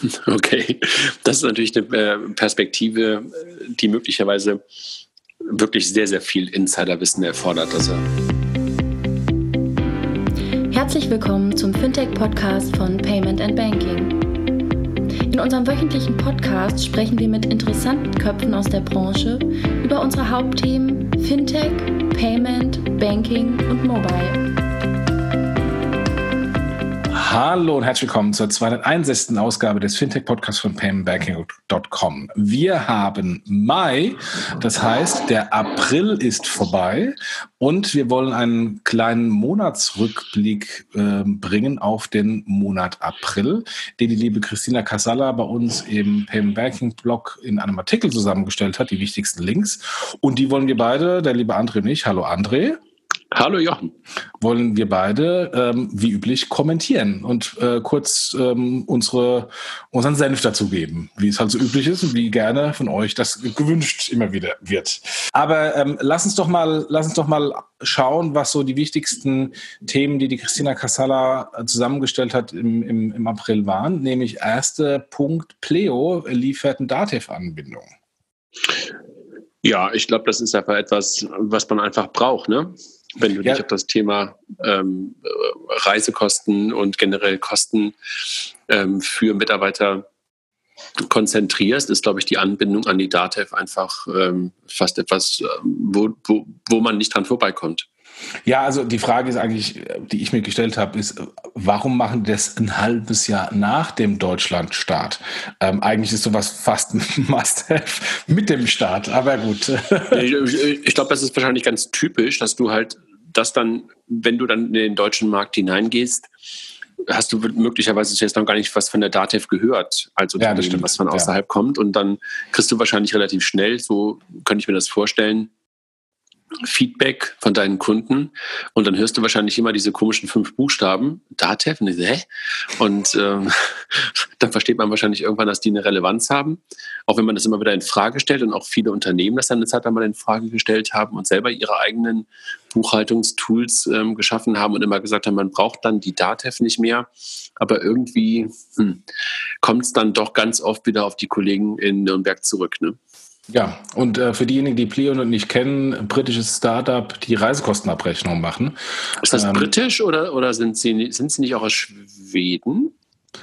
Okay, das ist natürlich eine äh, Perspektive, die möglicherweise wirklich sehr, sehr viel Insiderwissen erfordert. Also Herzlich willkommen zum Fintech-Podcast von Payment and Banking. In unserem wöchentlichen Podcast sprechen wir mit interessanten Köpfen aus der Branche über unsere Hauptthemen Fintech, Payment, Banking und Mobile. Hallo und herzlich willkommen zur 261. Ausgabe des Fintech-Podcasts von paymentbanking.com. Wir haben Mai, das heißt, der April ist vorbei und wir wollen einen kleinen Monatsrückblick äh, bringen auf den Monat April, den die liebe Christina Casalla bei uns im Payment Banking Blog in einem Artikel zusammengestellt hat, die wichtigsten Links. Und die wollen wir beide, der liebe André und ich, hallo André. Hallo Jochen. Wollen wir beide, ähm, wie üblich, kommentieren und äh, kurz ähm, unsere, unseren Senf dazugeben, wie es halt so üblich ist und wie gerne von euch das gewünscht immer wieder wird. Aber ähm, lass uns doch mal, lass uns doch mal schauen, was so die wichtigsten Themen, die die Christina Casala zusammengestellt hat im, im, im April waren. Nämlich erster Punkt, Pleo liefert eine Datev-Anbindung. Ja, ich glaube, das ist einfach etwas, was man einfach braucht. Ne? Wenn du ja. dich auf das Thema ähm, Reisekosten und generell Kosten ähm, für Mitarbeiter konzentrierst, ist, glaube ich, die Anbindung an die DATEV einfach ähm, fast etwas, ähm, wo, wo, wo man nicht dran vorbeikommt. Ja, also die Frage ist eigentlich, die ich mir gestellt habe, ist, warum machen die das ein halbes Jahr nach dem Deutschlandstart? Ähm, eigentlich ist sowas fast Must-Have mit dem Start, aber gut. ich, ich glaube, das ist wahrscheinlich ganz typisch, dass du halt das dann, wenn du dann in den deutschen Markt hineingehst, hast du möglicherweise jetzt noch gar nicht was von der DATEV gehört, also ja, was von außerhalb ja. kommt. Und dann kriegst du wahrscheinlich relativ schnell, so könnte ich mir das vorstellen, Feedback von deinen Kunden und dann hörst du wahrscheinlich immer diese komischen fünf Buchstaben, DATEV, und, hä? und ähm, dann versteht man wahrscheinlich irgendwann, dass die eine Relevanz haben, auch wenn man das immer wieder in Frage stellt und auch viele Unternehmen das dann eine Zeit lang mal in Frage gestellt haben und selber ihre eigenen Buchhaltungstools ähm, geschaffen haben und immer gesagt haben, man braucht dann die DATEV nicht mehr, aber irgendwie hm, kommt es dann doch ganz oft wieder auf die Kollegen in Nürnberg zurück. Ne? Ja, und äh, für diejenigen, die Pleo noch nicht kennen, britisches Startup, die Reisekostenabrechnung machen. Ist das ähm, britisch oder, oder sind, sie, sind sie nicht auch aus Schweden?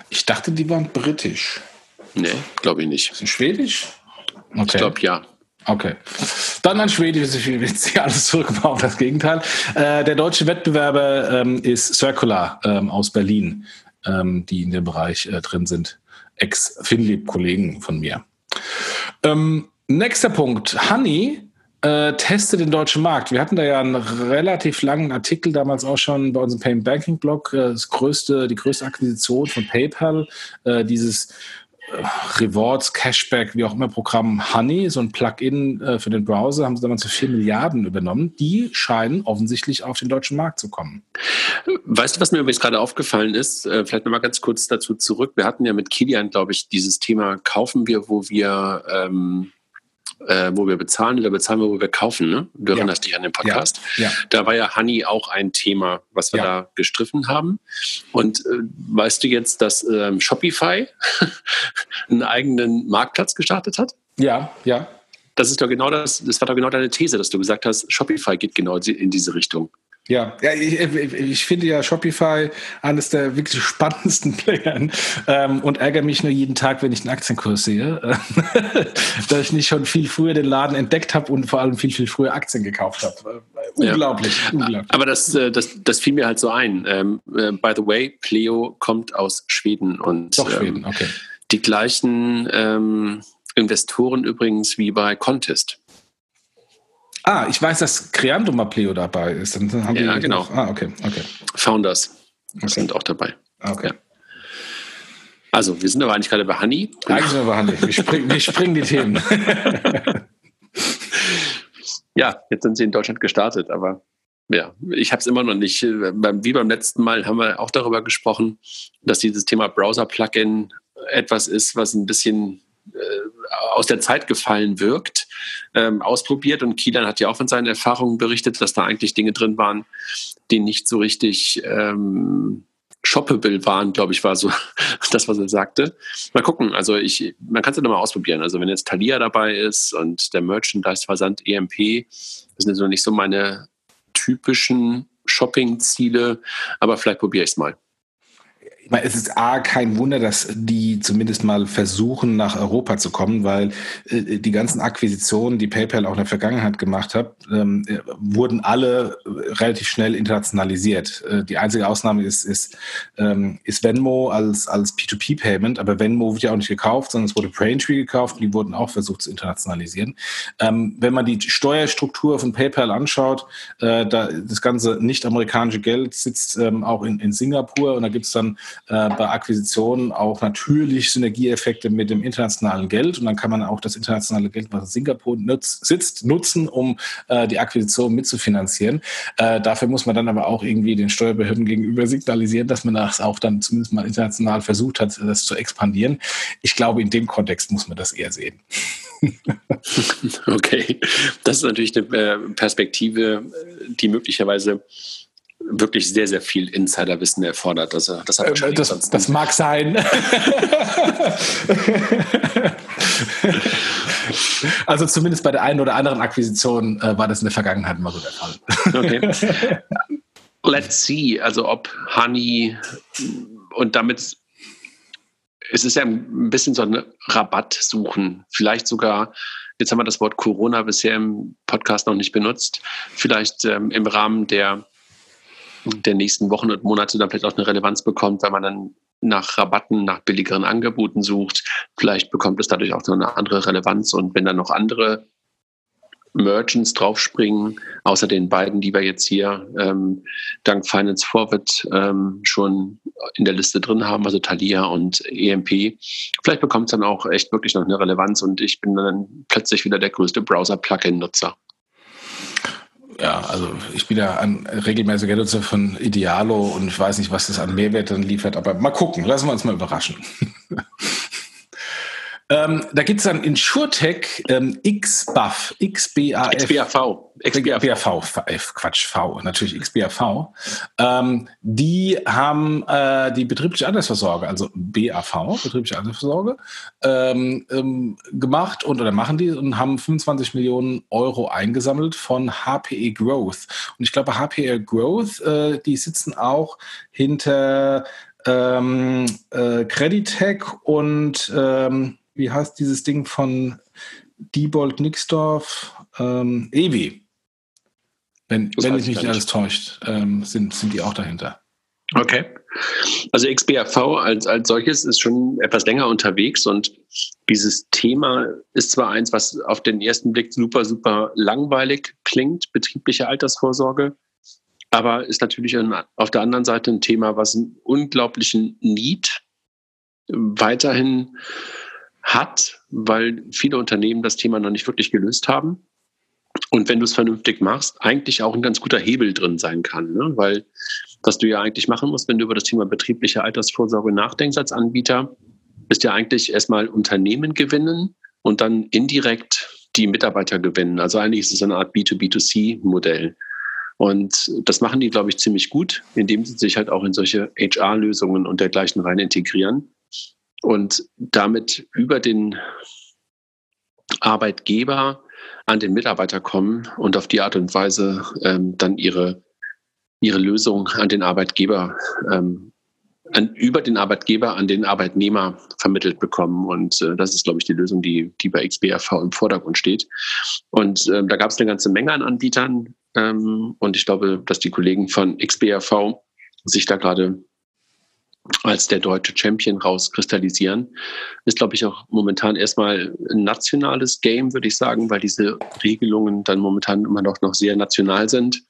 Ich dachte, die waren britisch. Nee, glaube ich nicht. Sind schwedisch? Okay. Ich glaube ja. Okay. Dann ein Schwedisch, wird sich alles zurückbauen auf das Gegenteil. Äh, der deutsche Wettbewerber ähm, ist Circular ähm, aus Berlin, ähm, die in dem Bereich äh, drin sind. Ex-Finlib-Kollegen von mir. Ähm, Nächster Punkt. Honey äh, testet den deutschen Markt. Wir hatten da ja einen relativ langen Artikel damals auch schon bei unserem Payment Banking Blog. Äh, das größte, die größte Akquisition von PayPal, äh, dieses äh, Rewards, Cashback, wie auch immer Programm Honey, so ein Plugin äh, für den Browser, haben sie damals für 4 Milliarden übernommen. Die scheinen offensichtlich auf den deutschen Markt zu kommen. Weißt du, was mir übrigens gerade aufgefallen ist? Äh, vielleicht nochmal ganz kurz dazu zurück. Wir hatten ja mit Kilian, glaube ich, dieses Thema kaufen wir, wo wir ähm, äh, wo wir bezahlen oder bezahlen wir, wo wir kaufen. Ne? Du ja. erinnerst dich an den Podcast. Ja. Ja. Da war ja Honey auch ein Thema, was wir da gestriffen haben. Und äh, weißt du jetzt, dass ähm, Shopify einen eigenen Marktplatz gestartet hat? Ja, ja. Das ist doch genau das, das war doch genau deine These, dass du gesagt hast, Shopify geht genau in diese Richtung. Ja, ja ich, ich, finde ja Shopify eines der wirklich spannendsten Player ähm, und ärgere mich nur jeden Tag, wenn ich den Aktienkurs sehe, dass ich nicht schon viel früher den Laden entdeckt habe und vor allem viel, viel früher Aktien gekauft habe. Unglaublich, ja. unglaublich. Aber das, äh, das, das fiel mir halt so ein. Ähm, äh, by the way, Pleo kommt aus Schweden und Doch, Schweden, ähm, okay. die gleichen ähm, Investoren übrigens wie bei Contest. Ah, ich weiß, dass Creando Mapleo dabei ist. Dann haben ja, genau. Noch, ah, okay, okay. Founders okay. sind auch dabei. Ah, okay. Ja. Also, wir sind aber eigentlich gerade bei Honey. Eigentlich sind wir bei Honey. Wir springen, wir springen die Themen. ja, jetzt sind sie in Deutschland gestartet, aber ja, ich habe es immer noch nicht. Wie beim letzten Mal haben wir auch darüber gesprochen, dass dieses Thema Browser-Plugin etwas ist, was ein bisschen äh, aus der Zeit gefallen wirkt, ähm, ausprobiert. Und Kielan hat ja auch von seinen Erfahrungen berichtet, dass da eigentlich Dinge drin waren, die nicht so richtig ähm, shoppable waren, glaube ich, war so das, was er sagte. Mal gucken, also ich, man kann es ja nochmal ausprobieren. Also wenn jetzt Thalia dabei ist und der Merchandise-Versand EMP, das sind so nicht so meine typischen Shopping-Ziele, aber vielleicht probiere ich es mal es ist A, kein Wunder, dass die zumindest mal versuchen, nach Europa zu kommen, weil äh, die ganzen Akquisitionen, die PayPal auch in der Vergangenheit gemacht hat, ähm, äh, wurden alle relativ schnell internationalisiert. Äh, die einzige Ausnahme ist, ist, ähm, ist Venmo als, als P2P-Payment, aber Venmo wird ja auch nicht gekauft, sondern es wurde Braintree gekauft und die wurden auch versucht zu internationalisieren. Ähm, wenn man die Steuerstruktur von PayPal anschaut, äh, da das ganze nicht-amerikanische Geld sitzt ähm, auch in, in Singapur und da gibt es dann äh, bei Akquisitionen auch natürlich Synergieeffekte mit dem internationalen Geld. Und dann kann man auch das internationale Geld, was in Singapur nutz, sitzt, nutzen, um äh, die Akquisition mitzufinanzieren. Äh, dafür muss man dann aber auch irgendwie den Steuerbehörden gegenüber signalisieren, dass man das auch dann zumindest mal international versucht hat, das zu expandieren. Ich glaube, in dem Kontext muss man das eher sehen. Okay, das ist natürlich eine äh, Perspektive, die möglicherweise wirklich sehr, sehr viel Insiderwissen erfordert. Also, das, hat äh, das, das mag sein. also zumindest bei der einen oder anderen Akquisition äh, war das in der Vergangenheit immer so der Fall. okay. Let's see, also ob Honey und damit es ist ja ein bisschen so ein Rabatt suchen. Vielleicht sogar, jetzt haben wir das Wort Corona bisher im Podcast noch nicht benutzt, vielleicht ähm, im Rahmen der der nächsten Wochen und Monate dann vielleicht auch eine Relevanz bekommt, weil man dann nach Rabatten, nach billigeren Angeboten sucht. Vielleicht bekommt es dadurch auch noch eine andere Relevanz. Und wenn dann noch andere Merchants draufspringen, außer den beiden, die wir jetzt hier ähm, dank Finance Forward ähm, schon in der Liste drin haben, also Thalia und EMP. Vielleicht bekommt es dann auch echt wirklich noch eine Relevanz und ich bin dann plötzlich wieder der größte Browser-Plugin-Nutzer ja, also ich bin ja ein regelmäßiger Nutzer von Idealo und ich weiß nicht, was das an Mehrwert dann liefert, aber mal gucken, lassen wir uns mal überraschen. Ähm, da gibt es dann InsurTech ähm, XBAF, XBAF. XBAV. XBAV. Quatsch, V, natürlich XBAV. Ähm, die haben äh, die betriebliche Altersvorsorge, also BAV, betriebliche Altersvorsorge, ähm, ähm, gemacht und oder machen die und haben 25 Millionen Euro eingesammelt von HPE Growth. Und ich glaube, HPE Growth, äh, die sitzen auch hinter ähm, äh, Creditech und ähm, wie heißt dieses Ding von Diebold Nixdorf? Ähm, Ewi. Wenn, wenn mich nicht alles täuscht, ähm, sind, sind die auch dahinter. Okay. Also XBRV als, als solches ist schon etwas länger unterwegs und dieses Thema ist zwar eins, was auf den ersten Blick super, super langweilig klingt, betriebliche Altersvorsorge, aber ist natürlich auf der anderen Seite ein Thema, was einen unglaublichen Need weiterhin hat, weil viele Unternehmen das Thema noch nicht wirklich gelöst haben. Und wenn du es vernünftig machst, eigentlich auch ein ganz guter Hebel drin sein kann. Ne? Weil was du ja eigentlich machen musst, wenn du über das Thema betriebliche Altersvorsorge nachdenkst als Anbieter, ist ja eigentlich erstmal Unternehmen gewinnen und dann indirekt die Mitarbeiter gewinnen. Also eigentlich ist es eine Art B2B2C-Modell. Und das machen die, glaube ich, ziemlich gut, indem sie sich halt auch in solche HR-Lösungen und dergleichen rein integrieren und damit über den Arbeitgeber an den Mitarbeiter kommen und auf die Art und Weise ähm, dann ihre, ihre Lösung an den Arbeitgeber, ähm, an, über den Arbeitgeber an den Arbeitnehmer vermittelt bekommen. Und äh, das ist, glaube ich, die Lösung, die, die bei XBRV im Vordergrund steht. Und ähm, da gab es eine ganze Menge an Anbietern. Ähm, und ich glaube, dass die Kollegen von XBRV sich da gerade als der deutsche Champion rauskristallisieren. Ist, glaube ich, auch momentan erstmal ein nationales Game, würde ich sagen, weil diese Regelungen dann momentan immer noch, noch sehr national sind.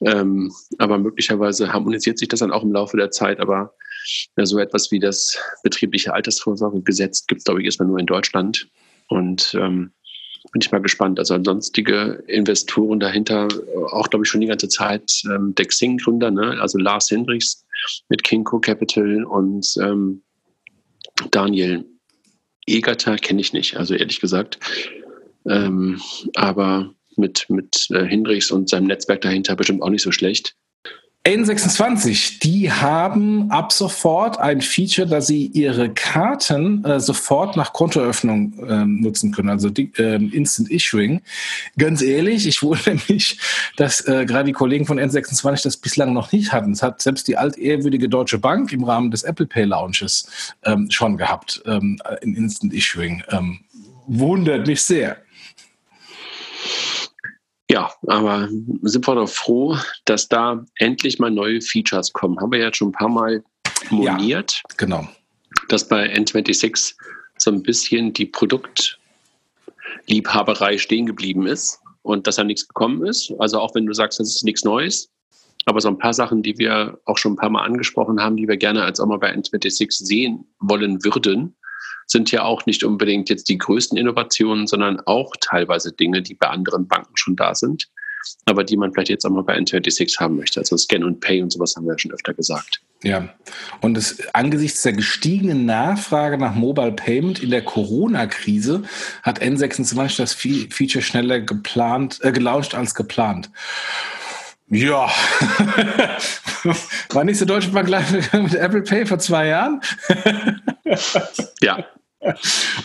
Ähm, aber möglicherweise harmonisiert sich das dann auch im Laufe der Zeit. Aber ja, so etwas wie das betriebliche Altersvorsorgegesetz gibt es, glaube ich, erstmal nur in Deutschland. Und ähm, bin ich mal gespannt. Also sonstige Investoren dahinter, auch glaube ich schon die ganze Zeit ähm, der Xing-Gründer, ne? also Lars Hendricks mit Kinko Capital und ähm, Daniel Egerter kenne ich nicht, also ehrlich gesagt. Ähm, aber mit, mit äh, Hendricks und seinem Netzwerk dahinter bestimmt auch nicht so schlecht. N26, die haben ab sofort ein Feature, dass sie ihre Karten äh, sofort nach Kontoeröffnung äh, nutzen können, also die, äh, Instant Issuing. Ganz ehrlich, ich wundere mich, dass äh, gerade die Kollegen von N26 das bislang noch nicht hatten. Es hat selbst die altehrwürdige Deutsche Bank im Rahmen des Apple Pay Launches ähm, schon gehabt, ähm, in Instant Issuing. Ähm, wundert mich sehr. Ja, aber sind wir doch froh, dass da endlich mal neue Features kommen. Haben wir ja schon ein paar Mal moniert. Ja, genau. Dass bei N26 so ein bisschen die Produktliebhaberei stehen geblieben ist und dass da nichts gekommen ist. Also auch wenn du sagst, das ist nichts Neues. Aber so ein paar Sachen, die wir auch schon ein paar Mal angesprochen haben, die wir gerne als auch mal bei N26 sehen wollen würden, sind ja auch nicht unbedingt jetzt die größten Innovationen, sondern auch teilweise Dinge, die bei anderen Banken schon da sind, aber die man vielleicht jetzt auch mal bei N26 haben möchte. Also Scan und Pay und sowas haben wir ja schon öfter gesagt. Ja, und es, angesichts der gestiegenen Nachfrage nach Mobile Payment in der Corona-Krise hat N26 das Feature schneller geplant, äh, gelauncht als geplant. Ja, war nicht so Deutsche Bank mit Apple Pay vor zwei Jahren? ja.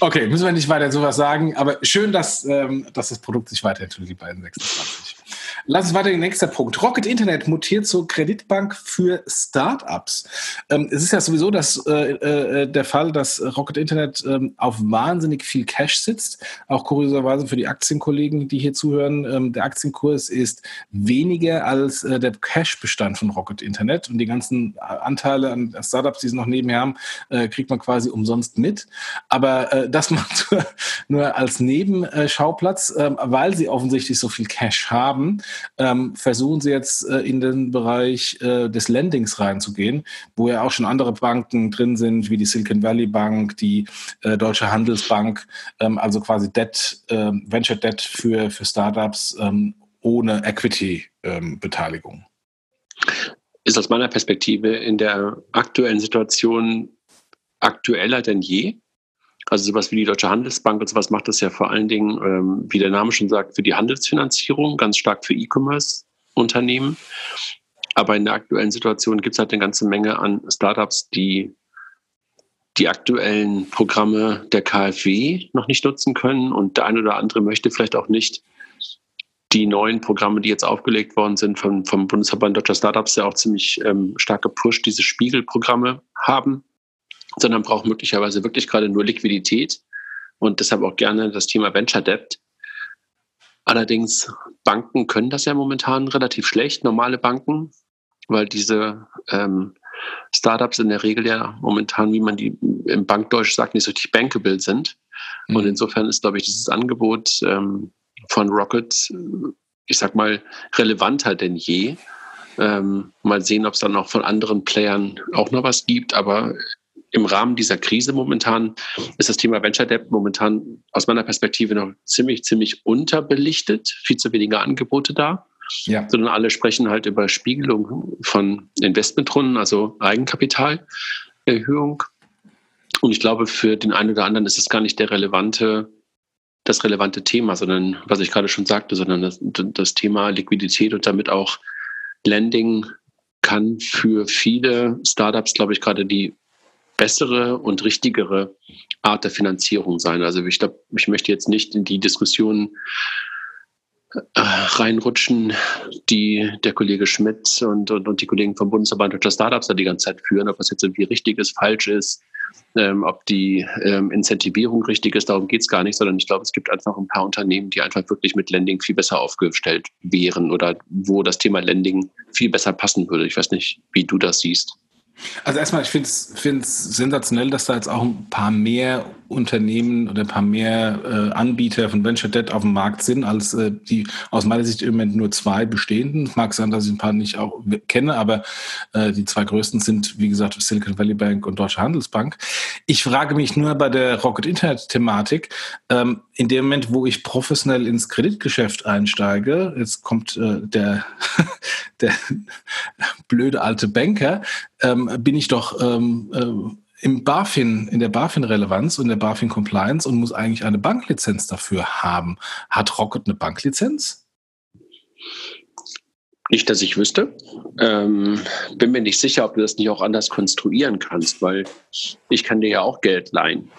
Okay, müssen wir nicht weiter sowas sagen, aber schön, dass, ähm, dass das Produkt sich weiterentwickelt, die beiden 26. Lass uns weiter den nächsten Punkt. Rocket Internet mutiert zur Kreditbank für Startups. Ähm, es ist ja sowieso das, äh, äh, der Fall, dass Rocket Internet ähm, auf wahnsinnig viel Cash sitzt. Auch kurioserweise für die Aktienkollegen, die hier zuhören. Ähm, der Aktienkurs ist weniger als äh, der Cash-Bestand von Rocket Internet. Und die ganzen Anteile an Startups, die sie noch nebenher haben, äh, kriegt man quasi umsonst mit. Aber äh, das macht nur als Nebenschauplatz, äh, weil sie offensichtlich so viel Cash haben ähm, versuchen sie jetzt äh, in den Bereich äh, des Lendings reinzugehen, wo ja auch schon andere Banken drin sind, wie die Silicon Valley Bank, die äh, Deutsche Handelsbank, ähm, also quasi Debt, ähm, Venture Debt für, für Startups ähm, ohne Equity-Beteiligung. Ist aus meiner Perspektive in der aktuellen Situation aktueller denn je. Also sowas wie die Deutsche Handelsbank und sowas macht das ja vor allen Dingen, ähm, wie der Name schon sagt, für die Handelsfinanzierung, ganz stark für E-Commerce-Unternehmen. Aber in der aktuellen Situation gibt es halt eine ganze Menge an Startups, die die aktuellen Programme der KfW noch nicht nutzen können und der eine oder andere möchte vielleicht auch nicht die neuen Programme, die jetzt aufgelegt worden sind vom, vom Bundesverband Deutscher Startups, ja auch ziemlich ähm, stark gepusht, diese Spiegelprogramme haben sondern braucht möglicherweise wirklich gerade nur Liquidität und deshalb auch gerne das Thema Venture Debt. Allerdings, Banken können das ja momentan relativ schlecht, normale Banken, weil diese ähm, Startups in der Regel ja momentan, wie man die im Bankdeutsch sagt, nicht so richtig bankable sind. Mhm. Und insofern ist, glaube ich, dieses Angebot ähm, von Rocket, ich sag mal, relevanter denn je. Ähm, mal sehen, ob es dann auch von anderen Playern auch noch was gibt. Aber im Rahmen dieser Krise momentan ist das Thema Venture Debt momentan aus meiner Perspektive noch ziemlich, ziemlich unterbelichtet, viel zu wenige Angebote da. Ja. Sondern alle sprechen halt über Spiegelung von Investmentrunden, also Eigenkapitalerhöhung. Und ich glaube, für den einen oder anderen ist es gar nicht der relevante, das relevante Thema, sondern, was ich gerade schon sagte, sondern das, das Thema Liquidität und damit auch Lending kann für viele Startups, glaube ich, gerade die bessere und richtigere Art der Finanzierung sein. Also ich glaube, ich möchte jetzt nicht in die Diskussion äh, reinrutschen, die der Kollege Schmidt und, und, und die Kollegen vom Bundesverband Deutscher Startups da die ganze Zeit führen, ob das jetzt irgendwie richtig ist, falsch ist, ähm, ob die ähm, Incentivierung richtig ist, darum geht es gar nicht, sondern ich glaube, es gibt einfach ein paar Unternehmen, die einfach wirklich mit Lending viel besser aufgestellt wären oder wo das Thema Lending viel besser passen würde. Ich weiß nicht, wie du das siehst. Also erstmal, ich finde es sensationell, dass da jetzt auch ein paar mehr Unternehmen oder ein paar mehr äh, Anbieter von Venture Debt auf dem Markt sind, als äh, die aus meiner Sicht im Moment nur zwei bestehenden. Es mag sein, dass ich ein paar nicht auch kenne, aber äh, die zwei größten sind, wie gesagt, Silicon Valley Bank und Deutsche Handelsbank. Ich frage mich nur bei der Rocket Internet Thematik, ähm, in dem Moment, wo ich professionell ins Kreditgeschäft einsteige, jetzt kommt äh, der, der blöde alte Banker, ähm, bin ich doch ähm, äh, im BaFin, in der BaFin-Relevanz und der BaFin-Compliance und muss eigentlich eine Banklizenz dafür haben. Hat Rocket eine Banklizenz? Nicht, dass ich wüsste. Ähm, bin mir nicht sicher, ob du das nicht auch anders konstruieren kannst, weil ich kann dir ja auch Geld leihen.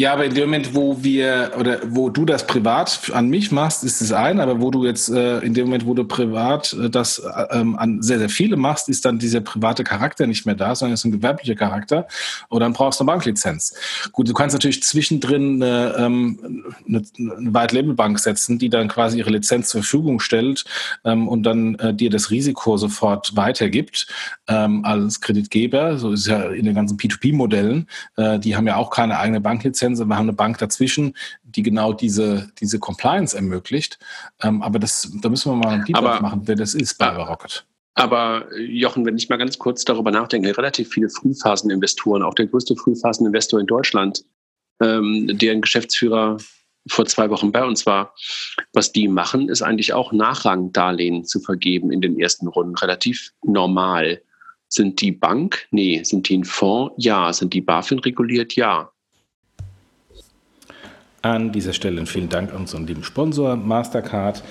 Ja, aber in dem Moment, wo wir oder wo du das privat an mich machst, ist es ein, aber wo du jetzt äh, in dem Moment, wo du privat äh, das äh, ähm, an sehr, sehr viele machst, ist dann dieser private Charakter nicht mehr da, sondern ist ein gewerblicher Charakter und dann brauchst du eine Banklizenz. Gut, du kannst natürlich zwischendrin eine, ähm, eine, eine White Label Bank setzen, die dann quasi ihre Lizenz zur Verfügung stellt ähm, und dann äh, dir das Risiko sofort weitergibt ähm, als Kreditgeber. So ist es ja in den ganzen P2P-Modellen. Äh, die haben ja auch keine eigene Banklizenz Lizenz, wir haben eine Bank dazwischen, die genau diese, diese Compliance ermöglicht. Ähm, aber das, da müssen wir mal einen Deep machen, wer das ist bei Rocket. Aber Jochen, wenn ich mal ganz kurz darüber nachdenke, relativ viele Frühphaseninvestoren, auch der größte Frühphaseninvestor in Deutschland, ähm, deren Geschäftsführer vor zwei Wochen bei uns war, was die machen, ist eigentlich auch Nachrangdarlehen zu vergeben in den ersten Runden. Relativ normal. Sind die Bank? Nee. Sind die ein Fonds? Ja. Sind die BaFin reguliert? Ja. An dieser Stelle vielen Dank an unseren lieben Sponsor Mastercard.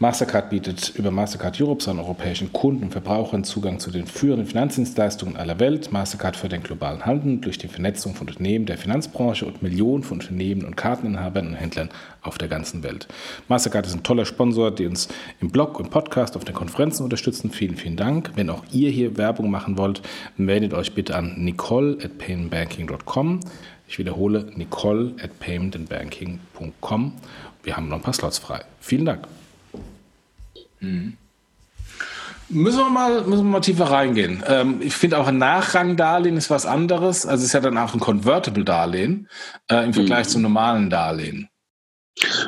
Mastercard bietet über Mastercard Europe seinen europäischen Kunden und Verbrauchern Zugang zu den führenden Finanzdienstleistungen aller Welt. Mastercard für den globalen Handel durch die Vernetzung von Unternehmen der Finanzbranche und Millionen von Unternehmen und Karteninhabern und Händlern auf der ganzen Welt. Mastercard ist ein toller Sponsor, der uns im Blog und Podcast auf den Konferenzen unterstützen. Vielen, vielen Dank. Wenn auch ihr hier Werbung machen wollt, meldet euch bitte an nicole at paymentbanking.com. Ich wiederhole, nicole at paymentandbanking.com. Wir haben noch ein paar Slots frei. Vielen Dank. Mhm. Müssen wir mal, müssen wir mal tiefer reingehen. Ähm, ich finde auch ein Nachrangdarlehen ist was anderes. Also es ist ja dann auch ein Convertible-Darlehen äh, im Vergleich mhm. zum normalen Darlehen.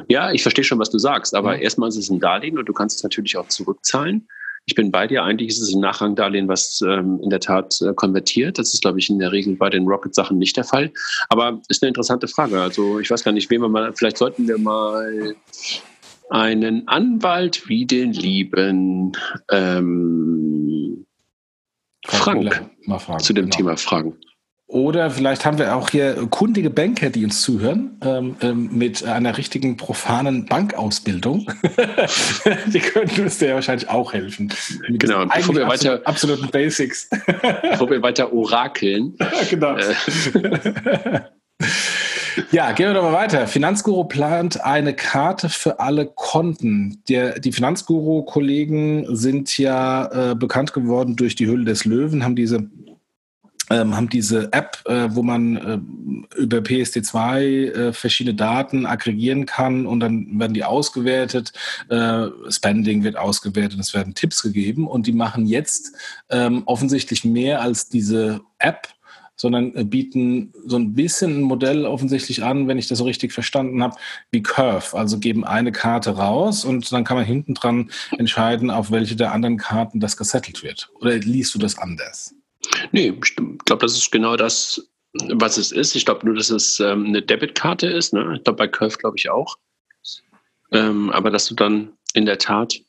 Ja, ich verstehe schon, was du sagst, aber mhm. erstmal ist es ein Darlehen und du kannst es natürlich auch zurückzahlen. Ich bin bei dir. Eigentlich ist es ein Nachrangdarlehen, was ähm, in der Tat äh, konvertiert. Das ist, glaube ich, in der Regel bei den Rocket-Sachen nicht der Fall. Aber ist eine interessante Frage. Also ich weiß gar nicht, wen wir mal, vielleicht sollten wir mal einen Anwalt wie den lieben ähm, Frank zu dem genau. Thema fragen. Oder vielleicht haben wir auch hier kundige Banker, die uns zuhören, ähm, ähm, mit einer richtigen profanen Bankausbildung. die könnten uns ja wahrscheinlich auch helfen. Genau, bevor wir weiter absoluten Basics. bevor wir weiter orakeln. genau. Äh. Ja, gehen wir doch mal weiter. Finanzguru plant eine Karte für alle Konten. Der, die Finanzguru-Kollegen sind ja äh, bekannt geworden durch die Hülle des Löwen, haben diese ähm, haben diese App, äh, wo man äh, über PSD2 äh, verschiedene Daten aggregieren kann und dann werden die ausgewertet. Äh, Spending wird ausgewertet, es werden Tipps gegeben und die machen jetzt ähm, offensichtlich mehr als diese App sondern äh, bieten so ein bisschen ein Modell offensichtlich an, wenn ich das so richtig verstanden habe, wie Curve. Also geben eine Karte raus und dann kann man hinten dran entscheiden, auf welche der anderen Karten das gesettelt wird. Oder liest du das anders? Nee, ich glaube, das ist genau das, was es ist. Ich glaube nur, dass es ähm, eine Debitkarte ist. Ne? Ich glaube, bei Curve glaube ich auch. Ähm, aber dass du dann in der Tat,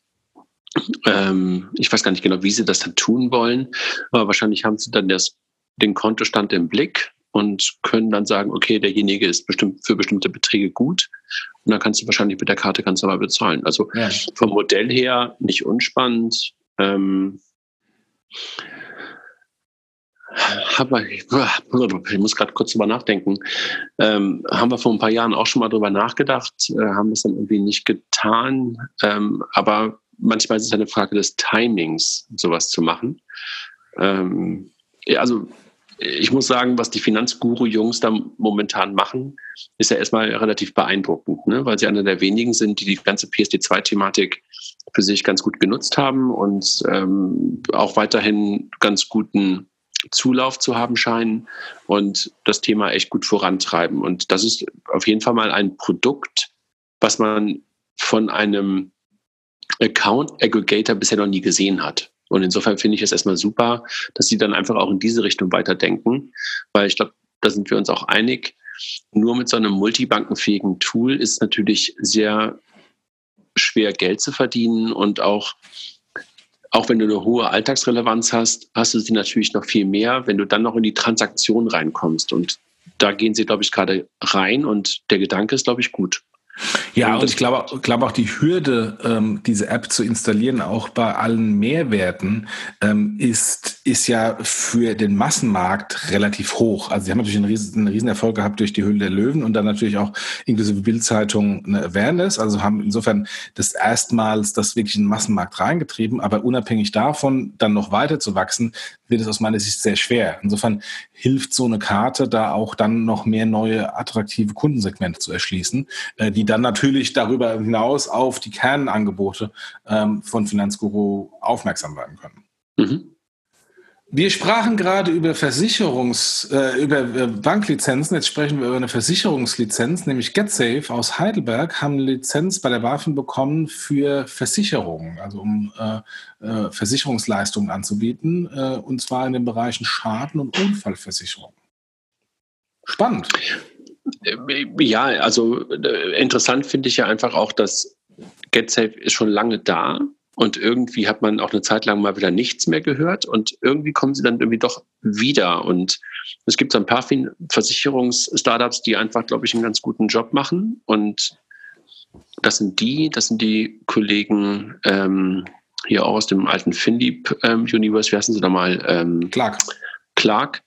ähm, ich weiß gar nicht genau, wie sie das dann tun wollen, aber wahrscheinlich haben sie dann das, den Kontostand im Blick und können dann sagen, okay, derjenige ist bestimmt für bestimmte Beträge gut. Und dann kannst du wahrscheinlich mit der Karte ganz normal bezahlen. Also ja. vom Modell her nicht unspannend. Ähm, aber ich, ich muss gerade kurz drüber nachdenken. Ähm, haben wir vor ein paar Jahren auch schon mal drüber nachgedacht, äh, haben es dann irgendwie nicht getan. Ähm, aber manchmal ist es eine Frage des Timings, sowas zu machen. Ähm, ja, also ich muss sagen, was die Finanzguru-Jungs da momentan machen, ist ja erstmal relativ beeindruckend, ne? weil sie einer der wenigen sind, die die ganze PSD2-Thematik für sich ganz gut genutzt haben und ähm, auch weiterhin ganz guten Zulauf zu haben scheinen und das Thema echt gut vorantreiben. Und das ist auf jeden Fall mal ein Produkt, was man von einem Account Aggregator bisher noch nie gesehen hat. Und insofern finde ich es erstmal super, dass sie dann einfach auch in diese Richtung weiterdenken, weil ich glaube, da sind wir uns auch einig. Nur mit so einem multibankenfähigen Tool ist natürlich sehr schwer Geld zu verdienen und auch auch wenn du eine hohe Alltagsrelevanz hast, hast du sie natürlich noch viel mehr, wenn du dann noch in die Transaktion reinkommst. Und da gehen sie, glaube ich, gerade rein und der Gedanke ist, glaube ich, gut. Ja, und ich glaube, glaube auch die Hürde, ähm, diese App zu installieren, auch bei allen Mehrwerten, ähm, ist, ist ja für den Massenmarkt relativ hoch. Also sie haben natürlich einen riesen, einen riesen Erfolg gehabt durch die Höhle der Löwen und dann natürlich auch inklusive Bildzeitung eine Awareness. Also haben insofern das erstmals das wirklich in den Massenmarkt reingetrieben. Aber unabhängig davon dann noch weiter zu wachsen, wird es aus meiner Sicht sehr schwer. Insofern hilft so eine Karte da auch dann noch mehr neue attraktive Kundensegmente zu erschließen, äh, die dann natürlich darüber hinaus auf die Kernangebote ähm, von Finanzguru aufmerksam werden können. Mhm. Wir sprachen gerade über Versicherungs, äh, über äh, Banklizenzen. Jetzt sprechen wir über eine Versicherungslizenz, nämlich GetSafe aus Heidelberg haben eine Lizenz bei der BaFin bekommen für Versicherungen, also um äh, äh, Versicherungsleistungen anzubieten, äh, und zwar in den Bereichen Schaden- und Unfallversicherung. Spannend. Ja, also äh, interessant finde ich ja einfach auch, dass GetSafe ist schon lange da und irgendwie hat man auch eine Zeit lang mal wieder nichts mehr gehört und irgendwie kommen sie dann irgendwie doch wieder. Und es gibt so ein paar Versicherungs-Startups, die einfach, glaube ich, einen ganz guten Job machen. Und das sind die, das sind die Kollegen ähm, hier auch aus dem alten Findeep ähm, Universe, wie heißen sie da mal? Ähm, Clark. Clark,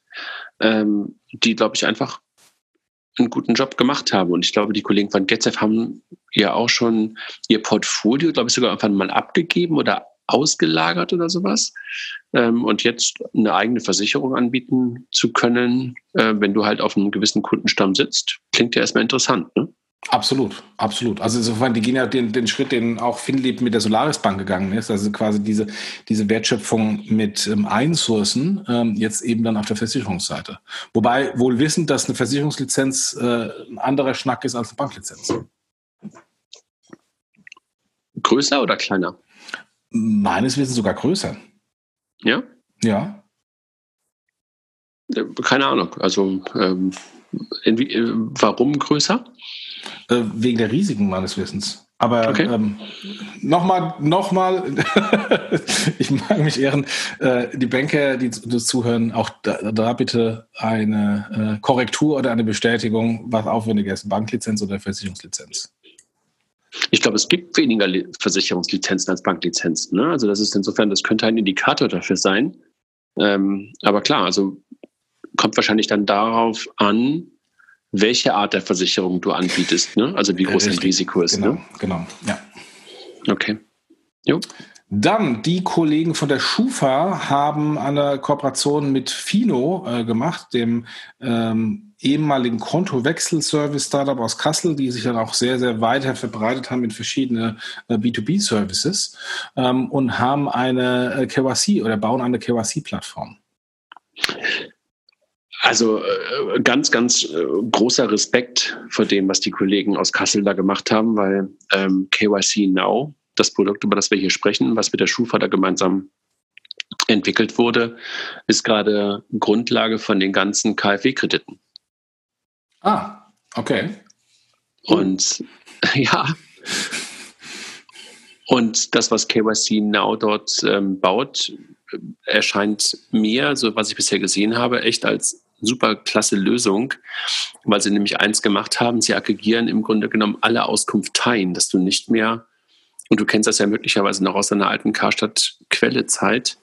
ähm, die, glaube ich, einfach einen guten Job gemacht haben. Und ich glaube, die Kollegen von GetSafe haben ja auch schon ihr Portfolio, glaube ich, sogar einfach mal abgegeben oder ausgelagert oder sowas. Ähm, und jetzt eine eigene Versicherung anbieten zu können, äh, wenn du halt auf einem gewissen Kundenstamm sitzt, klingt ja erstmal interessant. Ne? Absolut, absolut. Also insofern, die gehen ja den, den Schritt, den auch Finlieb mit der Solaris Bank gegangen ist, also quasi diese, diese Wertschöpfung mit ähm, Einsourcen, ähm, jetzt eben dann auf der Versicherungsseite. Wobei wohl wissend, dass eine Versicherungslizenz äh, ein anderer Schnack ist als eine Banklizenz. Größer oder kleiner? Meines Wissens sogar größer. Ja? Ja. Äh, keine Ahnung. Also ähm, äh, warum größer? Äh, wegen der Risiken meines Wissens. Aber okay. ähm, nochmal, nochmal, ich mag mich ehren, äh, die Banker, die, die zuhören, auch da, da bitte eine äh, Korrektur oder eine Bestätigung, was aufwendiger ist, Banklizenz oder Versicherungslizenz. Ich glaube, es gibt weniger Versicherungslizenzen als Banklizenzen. Ne? Also das ist insofern, das könnte ein Indikator dafür sein. Ähm, aber klar, also kommt wahrscheinlich dann darauf an, welche Art der Versicherung du anbietest, ne? Also wie groß Richtig. Risiko ist. Genau, ne? genau, ja. Okay. Jo. Dann, die Kollegen von der Schufa haben eine Kooperation mit Fino äh, gemacht, dem ähm, ehemaligen Kontowechselservice-Startup aus Kassel, die sich dann auch sehr, sehr weiter verbreitet haben in verschiedene äh, B2B-Services ähm, und haben eine äh, KYC oder bauen eine KYC-Plattform. Also äh, ganz, ganz äh, großer Respekt vor dem, was die Kollegen aus Kassel da gemacht haben, weil ähm, KYC Now, das Produkt, über das wir hier sprechen, was mit der Schufa da gemeinsam entwickelt wurde, ist gerade Grundlage von den ganzen KfW-Krediten. Ah, okay. Und ja. Und das, was KYC Now dort ähm, baut, erscheint mir, so was ich bisher gesehen habe, echt als super klasse Lösung, weil sie nämlich eins gemacht haben, sie aggregieren im Grunde genommen alle Auskunfteien, dass du nicht mehr, und du kennst das ja möglicherweise noch aus deiner alten Karstadt-Quelle-Zeit,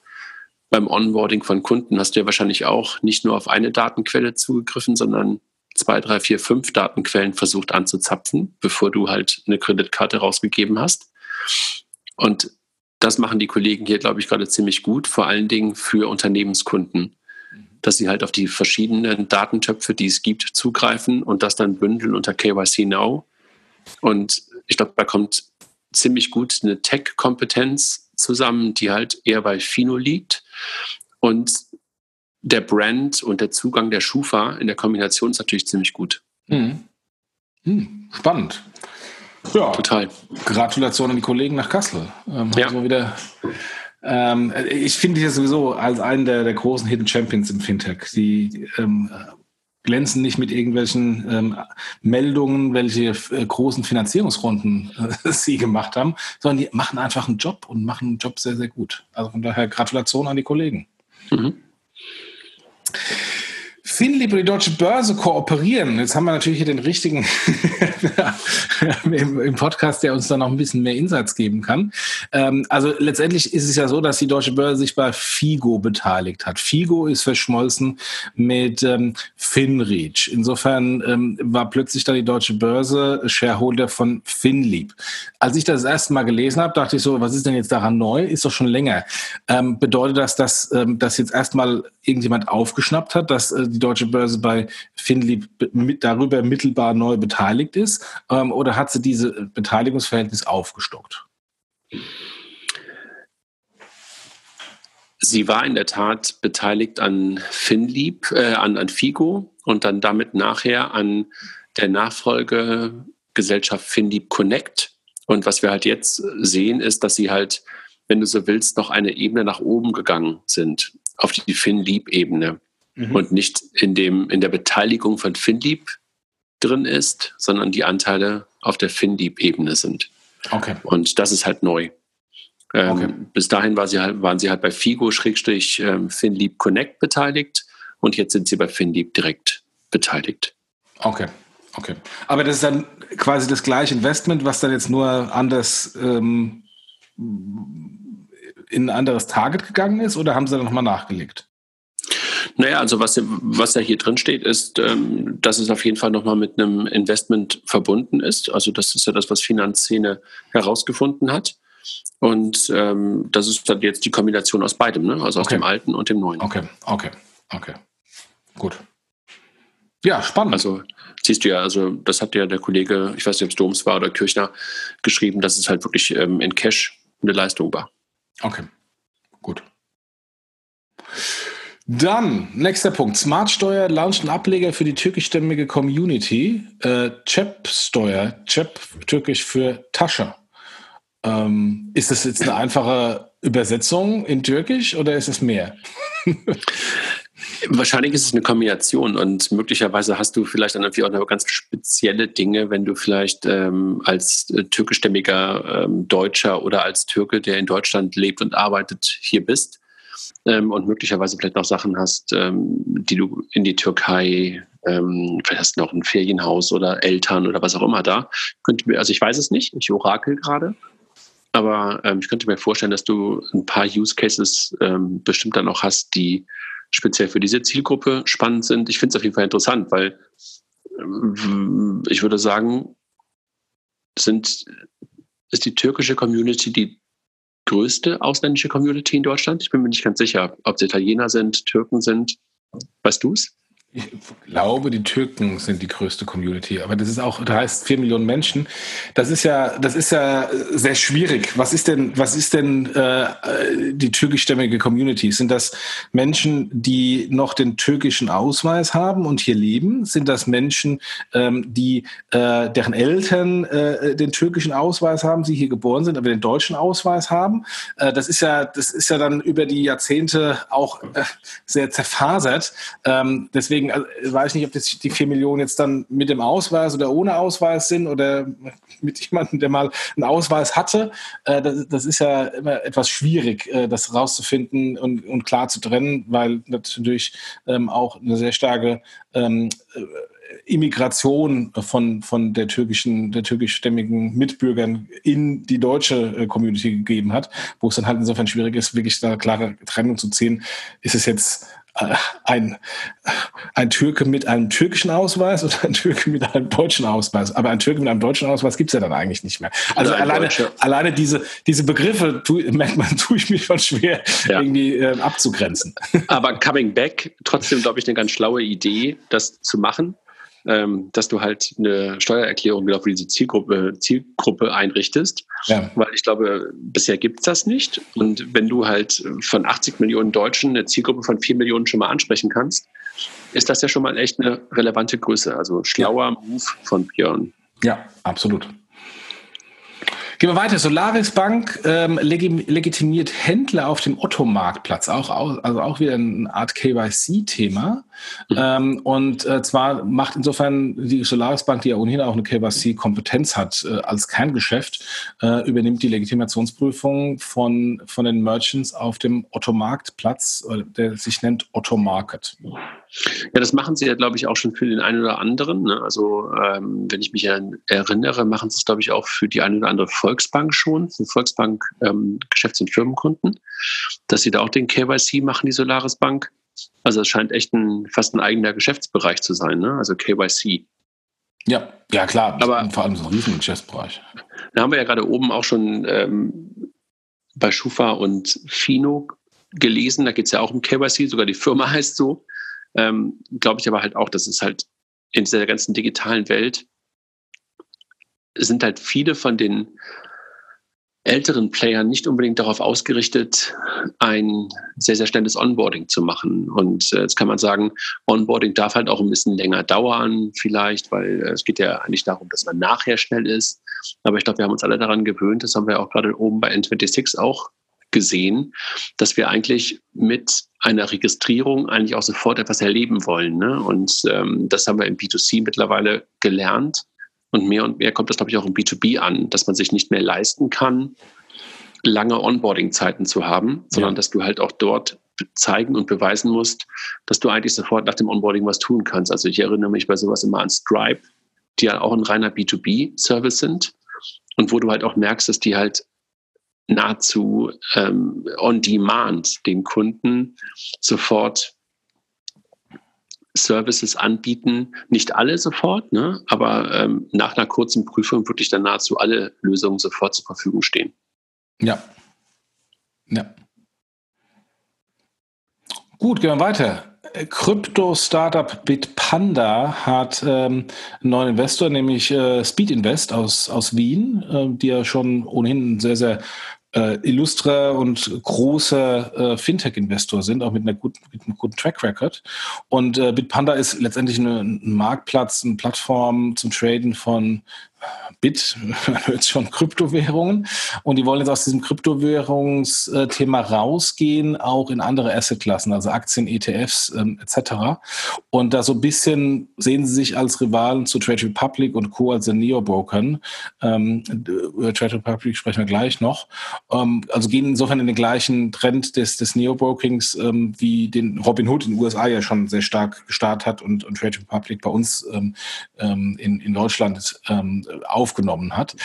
beim Onboarding von Kunden hast du ja wahrscheinlich auch nicht nur auf eine Datenquelle zugegriffen, sondern zwei, drei, vier, fünf Datenquellen versucht anzuzapfen, bevor du halt eine Kreditkarte rausgegeben hast. Und das machen die Kollegen hier, glaube ich, gerade ziemlich gut, vor allen Dingen für Unternehmenskunden dass sie halt auf die verschiedenen Datentöpfe, die es gibt, zugreifen und das dann bündeln unter KYC Now. Und ich glaube, da kommt ziemlich gut eine Tech-Kompetenz zusammen, die halt eher bei Fino liegt. Und der Brand und der Zugang der Schufa in der Kombination ist natürlich ziemlich gut. Hm. Hm, spannend. Ja, total. Gratulation an die Kollegen nach Kassel. Ähm, ja. Also wieder ähm, ich finde dich ja sowieso als einen der, der, großen Hidden Champions im Fintech. Die ähm, glänzen nicht mit irgendwelchen ähm, Meldungen, welche äh, großen Finanzierungsrunden äh, sie gemacht haben, sondern die machen einfach einen Job und machen einen Job sehr, sehr gut. Also von daher Gratulation an die Kollegen. Mhm. Finlieb und die Deutsche Börse kooperieren. Jetzt haben wir natürlich hier den richtigen, im, im, Podcast, der uns dann noch ein bisschen mehr Insights geben kann. Ähm, also letztendlich ist es ja so, dass die Deutsche Börse sich bei FIGO beteiligt hat. FIGO ist verschmolzen mit ähm, FinReach. Insofern ähm, war plötzlich dann die Deutsche Börse Shareholder von FinLeap. Als ich das erste Mal gelesen habe, dachte ich so, was ist denn jetzt daran neu? Ist doch schon länger. Ähm, bedeutet das, dass ähm, das jetzt erstmal irgendjemand aufgeschnappt hat, dass äh, die Deutsche Börse bei FinLeap mit, darüber mittelbar neu beteiligt ist? Ähm, oder hat sie diese Beteiligungsverhältnis aufgestockt? Sie war in der Tat beteiligt an FinLeap, äh, an, an FIGO und dann damit nachher an der Nachfolgegesellschaft FinLeap Connect. Und was wir halt jetzt sehen, ist, dass sie halt, wenn du so willst, noch eine Ebene nach oben gegangen sind, auf die FinLeap-Ebene mhm. und nicht in, dem, in der Beteiligung von FinLeap drin ist, sondern die Anteile auf der FinLeap-Ebene sind. Okay. Und das ist halt neu. Ähm, okay. Bis dahin war sie halt, waren sie halt bei FIGO-FinLeap ähm, Connect beteiligt und jetzt sind sie bei FinLeap direkt beteiligt. Okay, okay. Aber das ist dann quasi das gleiche Investment, was dann jetzt nur anders ähm, in ein anderes Target gegangen ist oder haben sie dann nochmal nachgelegt? Naja, also was, was da hier drin steht, ist, ähm, dass es auf jeden Fall nochmal mit einem Investment verbunden ist. Also das ist ja das, was Finanzszene herausgefunden hat. Und ähm, das ist dann jetzt die Kombination aus beidem, ne? also aus okay. dem Alten und dem Neuen. Okay, okay, okay. Gut. Ja, spannend. Also siehst du ja, also das hat ja der Kollege, ich weiß nicht, ob es Doms war oder Kirchner, geschrieben, dass es halt wirklich ähm, in Cash eine Leistung war. Okay, gut. Dann, nächster Punkt. Smartsteuer launcht einen Ableger für die türkischstämmige Community. Äh, Cep-Steuer, Cep türkisch für Tasche. Ähm, ist das jetzt eine einfache Übersetzung in Türkisch oder ist es mehr? Wahrscheinlich ist es eine Kombination und möglicherweise hast du vielleicht dann irgendwie auch noch ganz spezielle Dinge, wenn du vielleicht ähm, als äh, türkischstämmiger ähm, Deutscher oder als Türke, der in Deutschland lebt und arbeitet, hier bist ähm, und möglicherweise vielleicht noch Sachen hast, ähm, die du in die Türkei, ähm, vielleicht hast du noch ein Ferienhaus oder Eltern oder was auch immer da. Könnte mir, also ich weiß es nicht, ich orakel gerade. Aber ähm, ich könnte mir vorstellen, dass du ein paar Use Cases ähm, bestimmt dann auch hast, die speziell für diese Zielgruppe spannend sind. Ich finde es auf jeden Fall interessant, weil ähm, ich würde sagen, sind, ist die türkische Community die größte ausländische Community in Deutschland? Ich bin mir nicht ganz sicher, ob es Italiener sind, Türken sind. Weißt du es? Ich glaube, die Türken sind die größte Community, aber das ist auch, da heißt vier Millionen Menschen. Das ist ja, das ist ja sehr schwierig. Was ist denn, was ist denn äh, die türkischstämmige Community? Sind das Menschen, die noch den türkischen Ausweis haben und hier leben? Sind das Menschen, ähm, die äh, deren Eltern äh, den türkischen Ausweis haben, sie hier geboren sind, aber den deutschen Ausweis haben? Äh, das ist ja, das ist ja dann über die Jahrzehnte auch äh, sehr zerfasert. Ähm, deswegen deswegen also, weiß ich nicht, ob das die vier Millionen jetzt dann mit dem Ausweis oder ohne Ausweis sind oder mit jemandem, der mal einen Ausweis hatte. Äh, das, das, ist ja immer etwas schwierig, äh, das rauszufinden und, und klar zu trennen, weil natürlich ähm, auch eine sehr starke ähm, äh, Immigration von, von der türkischen, der türkischstämmigen Mitbürgern in die deutsche Community gegeben hat, wo es dann halt insofern schwierig ist, wirklich da klare Trennung zu ziehen. Ist es jetzt ein, ein Türke mit einem türkischen Ausweis oder ein Türke mit einem deutschen Ausweis. Aber ein Türke mit einem deutschen Ausweis gibt's ja dann eigentlich nicht mehr. Also alleine, alleine diese, diese Begriffe, tu, merkt man, tue ich mich schon schwer, ja. irgendwie äh, abzugrenzen. Aber coming back, trotzdem, glaube ich, eine ganz schlaue Idee, das zu machen ähm, dass du halt eine Steuererklärung wieder für diese Zielgruppe, Zielgruppe einrichtest. Ja. Weil ich glaube, bisher gibt es das nicht. Und wenn du halt von 80 Millionen Deutschen eine Zielgruppe von 4 Millionen schon mal ansprechen kannst, ist das ja schon mal echt eine relevante Größe. Also schlauer ja. Move von Björn. Ja, absolut. Gehen wir weiter. Solaris Bank ähm, legitimiert Händler auf dem Otto-Marktplatz. Auch, also auch wieder eine Art KYC-Thema. Mhm. Ähm, und äh, zwar macht insofern die Solaris Bank, die ja ohnehin auch eine KYC-Kompetenz hat, äh, als Kerngeschäft, äh, übernimmt die Legitimationsprüfung von, von den Merchants auf dem Otto-Marktplatz, äh, der sich nennt Otto Market. Ja, das machen sie ja, glaube ich, auch schon für den einen oder anderen. Ne? Also, ähm, wenn ich mich erinnere, machen sie es, glaube ich, auch für die eine oder andere Volksbank schon, für Volksbank ähm, Geschäfts- und Firmenkunden, dass sie da auch den KYC machen, die Solaris Bank. Also, es scheint echt ein, fast ein eigener Geschäftsbereich zu sein, ne? also KYC. Ja, ja klar, aber vor allem so ein riesen Geschäftsbereich. Da haben wir ja gerade oben auch schon ähm, bei Schufa und Fino gelesen, da geht es ja auch um KYC, sogar die Firma heißt so. Ähm, Glaube ich aber halt auch, dass es halt in dieser ganzen digitalen Welt sind halt viele von den älteren Playern nicht unbedingt darauf ausgerichtet, ein sehr, sehr schnelles Onboarding zu machen. Und äh, jetzt kann man sagen, Onboarding darf halt auch ein bisschen länger dauern, vielleicht, weil äh, es geht ja eigentlich darum, dass man nachher schnell ist. Aber ich glaube, wir haben uns alle daran gewöhnt, das haben wir auch gerade oben bei N26 auch gesehen, dass wir eigentlich mit einer Registrierung eigentlich auch sofort etwas erleben wollen. Ne? Und ähm, das haben wir im B2C mittlerweile gelernt. Und mehr und mehr kommt das, glaube ich, auch im B2B an, dass man sich nicht mehr leisten kann, lange Onboarding-Zeiten zu haben, sondern ja. dass du halt auch dort zeigen und beweisen musst, dass du eigentlich sofort nach dem Onboarding was tun kannst. Also ich erinnere mich bei sowas immer an Stripe, die ja auch ein reiner B2B-Service sind und wo du halt auch merkst, dass die halt nahezu ähm, on demand den Kunden sofort Services anbieten. Nicht alle sofort, ne? aber ähm, nach einer kurzen Prüfung wirklich dann nahezu alle Lösungen sofort zur Verfügung stehen. Ja. Ja. Gut, gehen wir weiter. Krypto-Startup Bitpanda hat ähm, einen neuen Investor, nämlich äh, Speed Invest aus, aus Wien, äh, die ja schon ohnehin sehr, sehr äh, illustre und große äh, Fintech-Investor sind, auch mit, einer guten, mit einem guten Track Record. Und äh, Bitpanda ist letztendlich eine, ein Marktplatz, eine Plattform zum Traden von Bit, jetzt schon Kryptowährungen. Und die wollen jetzt aus diesem Kryptowährungsthema rausgehen, auch in andere Assetklassen, also Aktien, ETFs ähm, etc. Und da so ein bisschen sehen sie sich als Rivalen zu Trade Republic und Co. als den Neo-Brokern. Ähm, über Trade Republic sprechen wir gleich noch. Ähm, also gehen insofern in den gleichen Trend des, des Neo-Brokings, ähm, wie den Robin Hood in den USA ja schon sehr stark gestartet hat und, und Trade Republic bei uns ähm, ähm, in, in Deutschland ähm, aufgenommen hat.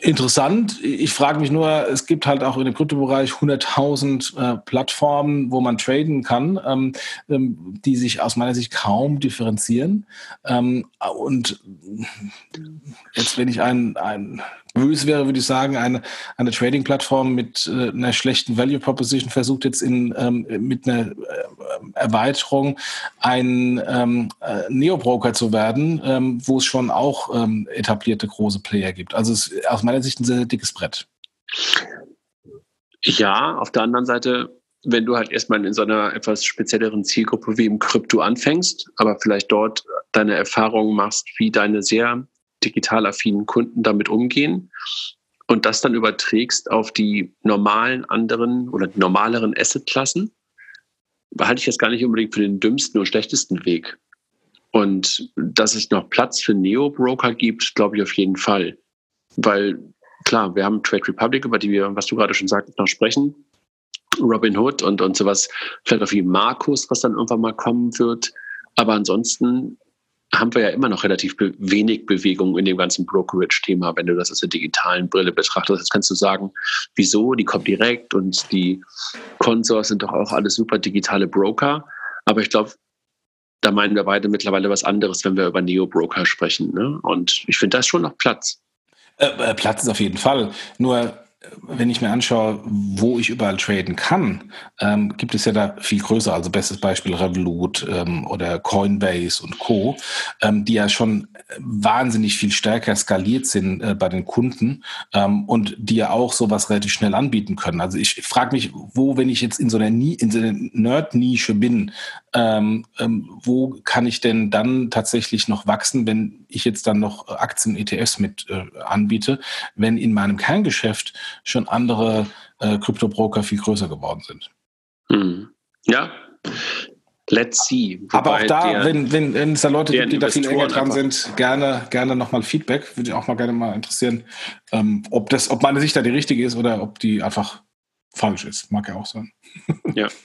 Interessant. Ich frage mich nur, es gibt halt auch in dem Kryptobereich 100.000 äh, Plattformen, wo man traden kann, ähm, ähm, die sich aus meiner Sicht kaum differenzieren. Ähm, und jetzt, wenn ich ein, ein böse wäre, würde ich sagen, eine, eine Trading-Plattform mit äh, einer schlechten Value Proposition versucht jetzt in, ähm, mit einer äh, Erweiterung ein ähm, äh, Neo-Broker zu werden, ähm, wo es schon auch ähm, etablierte große Player gibt. Also es ist aus meiner Sicht ein sehr, sehr dickes Brett. Ja, auf der anderen Seite, wenn du halt erstmal in so einer etwas spezielleren Zielgruppe wie im Krypto anfängst, aber vielleicht dort deine Erfahrungen machst, wie deine sehr digital affinen Kunden damit umgehen und das dann überträgst auf die normalen anderen oder normaleren Assetklassen, behalte ich jetzt gar nicht unbedingt für den dümmsten oder schlechtesten Weg. Und dass es noch Platz für Neo-Broker gibt, glaube ich auf jeden Fall. Weil, klar, wir haben Trade Republic, über die wir, was du gerade schon sagtest, noch sprechen. Robin Hood und, und sowas, vielleicht auch wie Markus, was dann irgendwann mal kommen wird. Aber ansonsten haben wir ja immer noch relativ be wenig Bewegung in dem ganzen Brokerage-Thema, wenn du das aus der digitalen Brille betrachtest. Jetzt kannst du sagen, wieso, die kommt direkt und die Consors sind doch auch alles super digitale Broker. Aber ich glaube, da meinen wir beide mittlerweile was anderes, wenn wir über Neo-Broker sprechen. Ne? Und ich finde, da ist schon noch Platz. Äh, äh Platz ist auf jeden Fall. Nur wenn ich mir anschaue, wo ich überall traden kann, ähm, gibt es ja da viel größer, also bestes Beispiel Revolut ähm, oder Coinbase und Co., ähm, die ja schon wahnsinnig viel stärker skaliert sind äh, bei den Kunden ähm, und die ja auch sowas relativ schnell anbieten können. Also ich frage mich, wo, wenn ich jetzt in so einer, in so einer Nerd-Nische bin, ähm, ähm, wo kann ich denn dann tatsächlich noch wachsen, wenn ich jetzt dann noch Aktien, ETFs mit äh, anbiete, wenn in meinem Kerngeschäft schon andere äh, Kryptobroker viel größer geworden sind? Hm. Ja, Let's see. Aber auch da, der, wenn, wenn, wenn es da Leute gibt, die da viel enger dran sind, gerne, gerne nochmal Feedback. Würde ich auch mal gerne mal interessieren, ähm, ob, das, ob meine Sicht da die richtige ist oder ob die einfach falsch ist. Mag ja auch sein. Ja.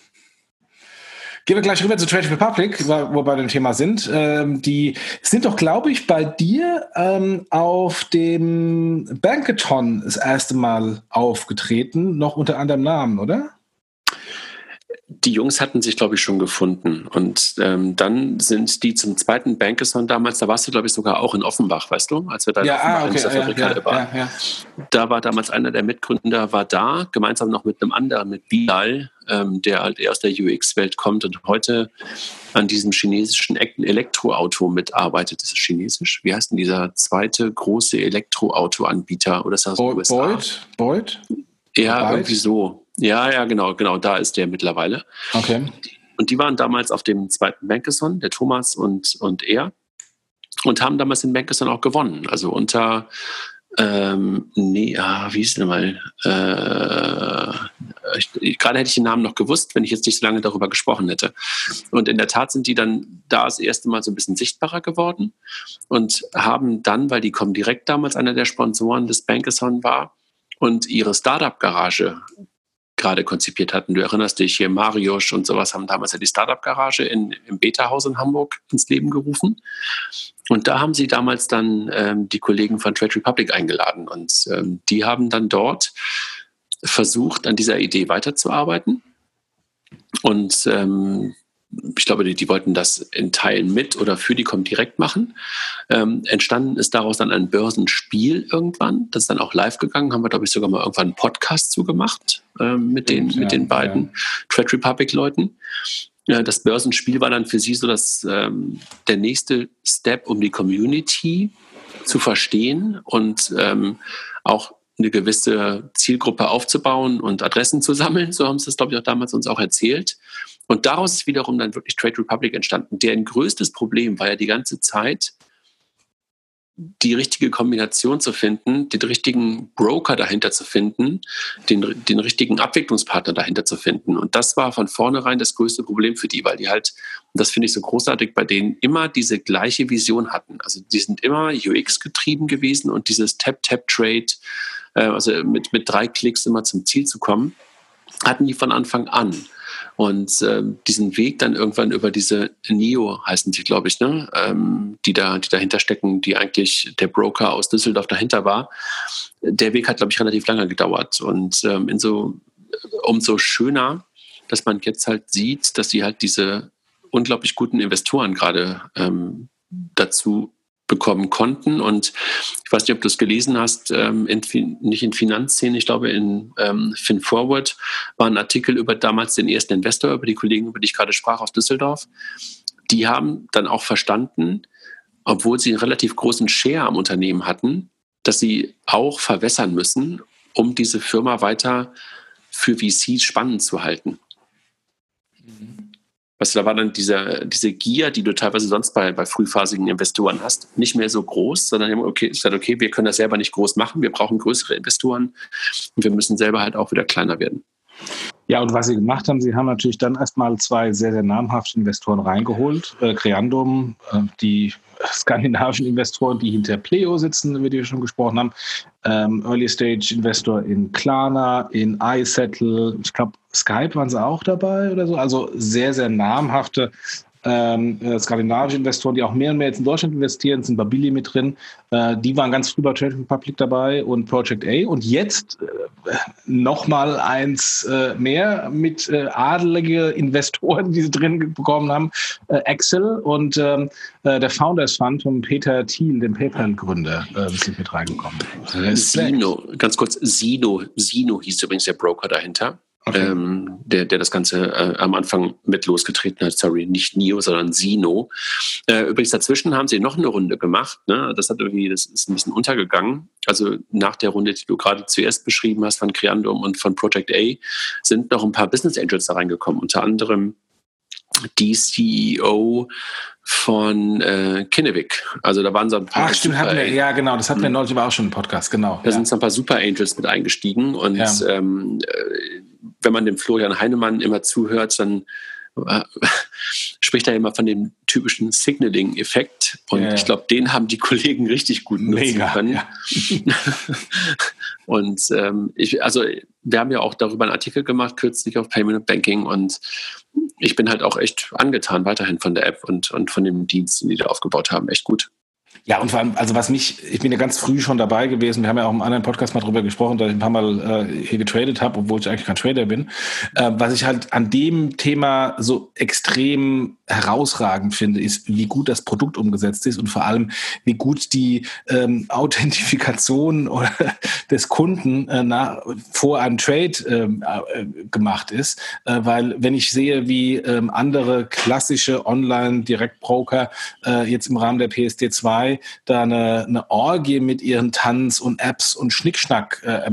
Gehen wir gleich rüber zu Trade Republic, wo wir bei dem Thema sind. Ähm, die sind doch, glaube ich, bei dir ähm, auf dem Bankathon das erste Mal aufgetreten, noch unter anderem Namen, oder? die Jungs hatten sich, glaube ich, schon gefunden. Und ähm, dann sind die zum zweiten Bankathon damals, da warst du, glaube ich, sogar auch in Offenbach, weißt du, als wir da ja, in ah, okay, Fabrik ja, ja, waren. Ja, da war damals einer der Mitgründer, war da, gemeinsam noch mit einem anderen, mit Bilal, ähm, der halt eher aus der UX-Welt kommt und heute an diesem chinesischen Elektroauto mitarbeitet. Ist es chinesisch? Wie heißt denn dieser zweite große Elektroauto-Anbieter? Oder ist das aus USA? Boyd? Boyd? Ja, irgendwie so. Ja, ja, genau, genau, da ist der mittlerweile. Okay. Und die waren damals auf dem zweiten Bankeson, der Thomas und, und er, und haben damals den Bankeson auch gewonnen. Also unter, ähm, nee, ah, wie hieß denn mal? Äh, gerade hätte ich den Namen noch gewusst, wenn ich jetzt nicht so lange darüber gesprochen hätte. Und in der Tat sind die dann da das erste Mal so ein bisschen sichtbarer geworden und haben dann, weil die kommen direkt damals einer der Sponsoren des Bankeson war, und ihre Startup-Garage gerade konzipiert hatten. Du erinnerst dich hier, Mariusz und sowas haben damals ja die Startup-Garage im Beta-Haus in Hamburg ins Leben gerufen. Und da haben sie damals dann ähm, die Kollegen von Trade Republic eingeladen. Und ähm, die haben dann dort versucht, an dieser Idee weiterzuarbeiten. Und ähm, ich glaube, die, die, wollten das in Teilen mit oder für die Comdirect machen. Ähm, entstanden ist daraus dann ein Börsenspiel irgendwann. Das ist dann auch live gegangen. Haben wir, glaube ich, sogar mal irgendwann einen Podcast zugemacht ähm, mit, den, ja, mit den beiden ja. Trade Republic-Leuten. Ja, das Börsenspiel war dann für sie so dass ähm, der nächste Step, um die Community zu verstehen und ähm, auch eine gewisse Zielgruppe aufzubauen und Adressen zu sammeln. So haben sie es, glaube ich, auch damals uns auch erzählt. Und daraus ist wiederum dann wirklich Trade Republic entstanden. Deren größtes Problem war ja die ganze Zeit, die richtige Kombination zu finden, den richtigen Broker dahinter zu finden, den, den richtigen Abwicklungspartner dahinter zu finden. Und das war von vornherein das größte Problem für die, weil die halt, und das finde ich so großartig, bei denen immer diese gleiche Vision hatten. Also die sind immer UX getrieben gewesen und dieses Tap-Tap-Trade, äh, also mit, mit drei Klicks immer zum Ziel zu kommen, hatten die von Anfang an. Und äh, diesen Weg dann irgendwann über diese NIO heißen sie, glaube ich, ne? Ähm, die, da, die dahinter stecken, die eigentlich der Broker aus Düsseldorf dahinter war. Der Weg hat, glaube ich, relativ lange gedauert. Und ähm, inso, umso schöner, dass man jetzt halt sieht, dass sie halt diese unglaublich guten Investoren gerade ähm, dazu bekommen konnten. Und ich weiß nicht, ob du es gelesen hast, ähm, in, nicht in Finanzszenen, ich glaube in ähm, FinForward war ein Artikel über damals den ersten Investor, über die Kollegen, über die ich gerade sprach aus Düsseldorf. Die haben dann auch verstanden, obwohl sie einen relativ großen Share am Unternehmen hatten, dass sie auch verwässern müssen, um diese Firma weiter für VCs spannend zu halten. Weißt du, da war dann diese, diese Gier, die du teilweise sonst bei, bei frühphasigen Investoren hast, nicht mehr so groß, sondern okay, ist halt okay, wir können das selber nicht groß machen, wir brauchen größere Investoren und wir müssen selber halt auch wieder kleiner werden. Ja, und was sie gemacht haben, sie haben natürlich dann erstmal zwei sehr, sehr namhafte Investoren reingeholt. Äh, Creandum, äh, die skandinavischen Investoren, die hinter Pleo sitzen, über die wir schon gesprochen haben. Ähm, Early Stage Investor in Klarna, in iSettle, ich glaube, Skype waren sie auch dabei oder so. Also sehr, sehr namhafte ähm, äh, skandinavische Investoren, die auch mehr und mehr jetzt in Deutschland investieren, sind Babili mit drin. Äh, die waren ganz früh bei Trade Republic dabei und Project A. Und jetzt äh, nochmal eins äh, mehr mit äh, adelige Investoren, die sie drin bekommen haben. Äh, Excel und ähm, äh, der Founders Fund von Peter Thiel, dem PayPal-Gründer, äh, sind mit reingekommen. Sino, ganz kurz, Sino, Sino hieß übrigens der Broker dahinter. Okay. Ähm, der, der das Ganze äh, am Anfang mit losgetreten hat. Sorry, nicht Nio, sondern Sino. Äh, übrigens dazwischen haben sie noch eine Runde gemacht. Ne? Das hat irgendwie, das ist ein bisschen untergegangen. Also nach der Runde, die du gerade zuerst beschrieben hast von Creandum und von Project A, sind noch ein paar Business Angels da reingekommen. Unter anderem die CEO von äh, Kinnevik. Also da waren so ein paar. Ach, stimmt, hatten wir, ja, genau, das hatten wir hm. neulich aber auch schon im Podcast, genau. Da ja. sind so ein paar Super Angels mit eingestiegen und ja. ähm, äh, wenn man dem Florian Heinemann immer zuhört, dann äh, spricht da immer von dem typischen Signaling-Effekt. Und ja. ich glaube, den haben die Kollegen richtig gut nutzen Mega, können. Ja. und ähm, ich, also wir haben ja auch darüber einen Artikel gemacht, kürzlich auf Payment Banking und ich bin halt auch echt angetan weiterhin von der App und, und von dem Dienst, den die da aufgebaut haben. Echt gut. Ja, und vor allem, also was mich, ich bin ja ganz früh schon dabei gewesen, wir haben ja auch im anderen Podcast mal drüber gesprochen, dass ich ein paar Mal äh, hier getradet habe, obwohl ich eigentlich kein Trader bin. Äh, was ich halt an dem Thema so extrem herausragend finde, ist, wie gut das Produkt umgesetzt ist und vor allem, wie gut die ähm, Authentifikation des Kunden äh, nach, vor einem Trade ähm, äh, gemacht ist. Äh, weil wenn ich sehe, wie ähm, andere klassische Online-Direktbroker äh, jetzt im Rahmen der PSD2 da eine, eine Orgie mit ihren Tanz und Apps und Schnickschnack äh,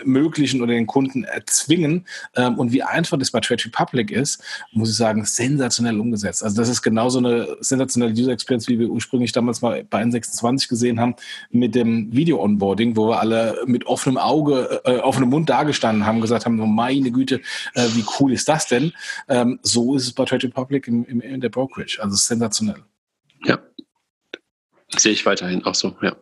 ermöglichen oder den Kunden erzwingen ähm, und wie einfach das bei Trade Republic ist, muss ich sagen, sensationell umgesetzt. Also das ist genauso eine sensationelle User Experience, wie wir ursprünglich damals mal bei N26 gesehen haben mit dem Video-Onboarding, wo wir alle mit offenem Auge, äh, offenem Mund dagestanden haben, gesagt haben, oh meine Güte, äh, wie cool ist das denn? Ähm, so ist es bei Trade Republic im, im, in der Brokerage. Also sensationell. Ja, Sehe ich weiterhin auch so, ja.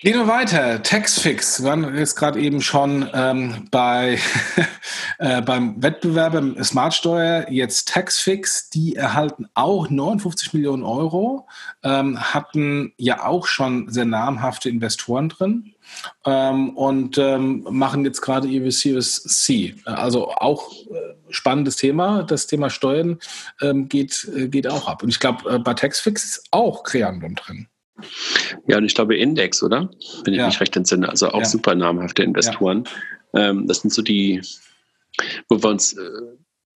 Gehen wir weiter. Taxfix. Wir waren jetzt gerade eben schon ähm, bei, äh, beim Wettbewerber Smartsteuer, jetzt Taxfix. Die erhalten auch 59 Millionen Euro, ähm, hatten ja auch schon sehr namhafte Investoren drin ähm, und ähm, machen jetzt gerade ihr Series C. Also auch äh, spannendes Thema. Das Thema Steuern ähm, geht, äh, geht auch ab. Und ich glaube, äh, bei Taxfix ist auch Creandum drin. Ja, und ich glaube Index, oder? Wenn ich ja. mich recht entsinne. Also auch ja. super namhafte Investoren. Ja. Ähm, das sind so die, wo wir uns äh,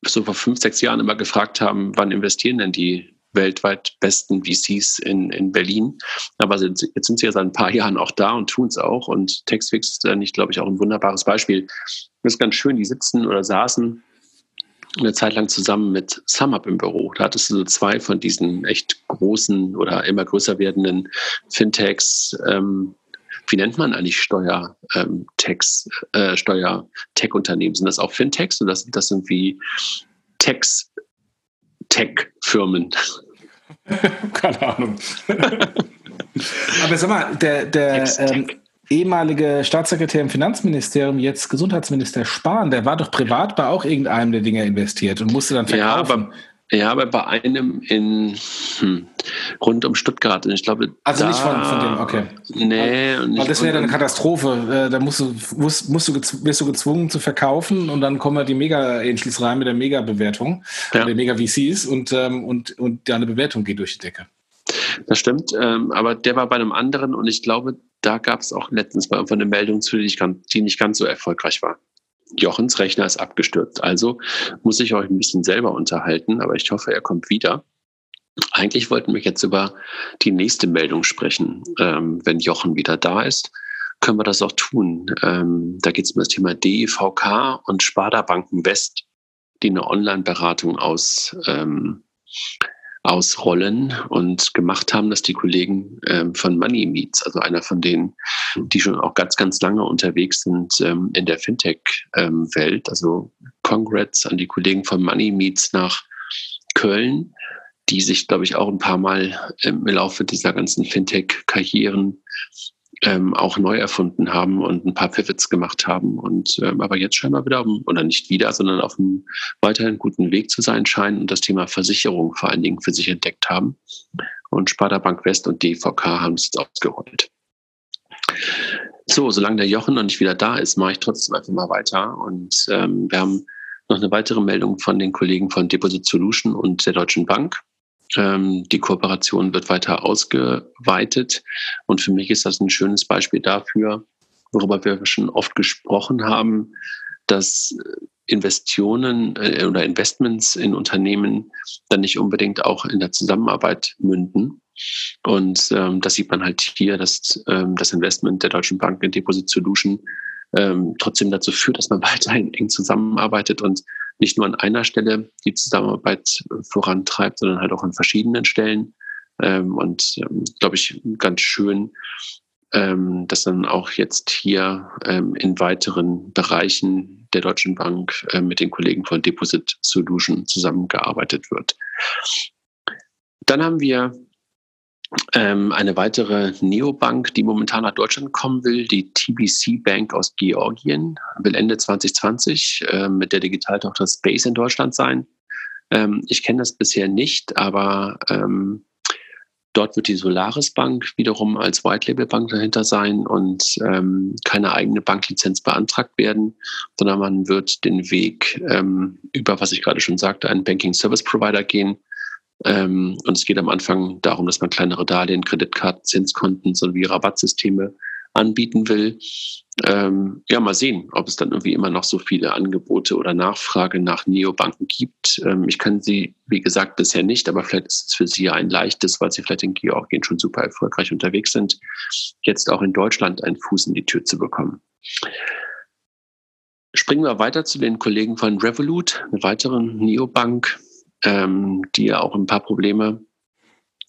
so vor fünf, sechs Jahren immer gefragt haben, wann investieren denn die weltweit besten VCs in, in Berlin. Aber sind, jetzt sind sie ja seit ein paar Jahren auch da und tun es auch. Und Textfix ist da nicht, glaube ich, auch ein wunderbares Beispiel. Das ist ganz schön, die sitzen oder saßen eine Zeit lang zusammen mit SumUp im Büro. Da hattest du so zwei von diesen echt großen oder immer größer werdenden Fintechs. Ähm, wie nennt man eigentlich Steuer, ähm, Techs, äh, Steuer-Tech-Unternehmen? Sind das auch Fintechs oder sind das irgendwie Techs, Tech-Firmen? Keine Ahnung. Aber sag mal, der, der, ähm, ehemalige Staatssekretär im Finanzministerium, jetzt Gesundheitsminister Spahn, der war doch privat bei auch irgendeinem der Dinge investiert und musste dann verkaufen. Ja, aber, ja, aber bei einem in hm, rund um Stuttgart. Ich glaube, also da, nicht von, von dem, okay. Nee. Und Weil das wäre dann eine Katastrophe. Äh, da musst du, musst, musst du, wirst du gezwungen zu verkaufen und dann kommen die Mega-Angels rein mit der Mega-Bewertung, ja. der Mega-VCs und, ähm, und, und deine Bewertung geht durch die Decke. Das stimmt, ähm, aber der war bei einem anderen und ich glaube, da gab es auch letztens mal eine Meldung zu, die nicht, ganz, die nicht ganz so erfolgreich war. Jochens Rechner ist abgestürzt. Also muss ich euch ein bisschen selber unterhalten, aber ich hoffe, er kommt wieder. Eigentlich wollten wir jetzt über die nächste Meldung sprechen. Ähm, wenn Jochen wieder da ist, können wir das auch tun. Ähm, da geht es um das Thema DIVK und Sparda Banken West, die eine Online-Beratung aus ähm, ausrollen und gemacht haben, dass die Kollegen ähm, von Money Meets, also einer von denen, die schon auch ganz, ganz lange unterwegs sind ähm, in der Fintech-Welt, also Congrats an die Kollegen von Money Meets nach Köln, die sich, glaube ich, auch ein paar Mal im Laufe dieser ganzen Fintech-Karrieren ähm, auch neu erfunden haben und ein paar Pivots gemacht haben und ähm, aber jetzt scheinbar wieder, oder nicht wieder, sondern auf einem weiterhin guten Weg zu sein scheinen und das Thema Versicherung vor allen Dingen für sich entdeckt haben. Und Sparda Bank West und DVK haben es jetzt ausgerollt. So, solange der Jochen noch nicht wieder da ist, mache ich trotzdem einfach mal weiter. Und ähm, wir haben noch eine weitere Meldung von den Kollegen von Deposit Solution und der Deutschen Bank. Ähm, die Kooperation wird weiter ausgeweitet. Und für mich ist das ein schönes Beispiel dafür, worüber wir schon oft gesprochen haben, dass Investitionen äh, oder Investments in Unternehmen dann nicht unbedingt auch in der Zusammenarbeit münden. Und ähm, das sieht man halt hier, dass ähm, das Investment der Deutschen Bank in Deposit Solution ähm, trotzdem dazu führt, dass man weiterhin eng zusammenarbeitet und nicht nur an einer Stelle die Zusammenarbeit vorantreibt, sondern halt auch an verschiedenen Stellen. Ähm, und ähm, glaube ich, ganz schön, ähm, dass dann auch jetzt hier in weiteren Bereichen der Deutschen Bank äh, mit den Kollegen von Deposit Solution zusammengearbeitet wird. Dann haben wir ähm, eine weitere Neobank, die momentan nach Deutschland kommen will, die TBC Bank aus Georgien, will Ende 2020 äh, mit der Digitaltochter Space in Deutschland sein. Ähm, ich kenne das bisher nicht, aber ähm, dort wird die Solaris Bank wiederum als White Label Bank dahinter sein und ähm, keine eigene Banklizenz beantragt werden, sondern man wird den Weg ähm, über, was ich gerade schon sagte, einen Banking Service Provider gehen ähm, und es geht am Anfang darum, dass man kleinere Darlehen, Kreditkarten, Zinskonten sowie Rabattsysteme anbieten will. Ähm, ja, mal sehen, ob es dann irgendwie immer noch so viele Angebote oder Nachfrage nach Neobanken gibt. Ähm, ich kann sie, wie gesagt, bisher nicht, aber vielleicht ist es für Sie ein leichtes, weil Sie vielleicht in Georgien schon super erfolgreich unterwegs sind, jetzt auch in Deutschland einen Fuß in die Tür zu bekommen. Springen wir weiter zu den Kollegen von Revolut, eine weitere Neobank ähm, die ja auch ein paar Probleme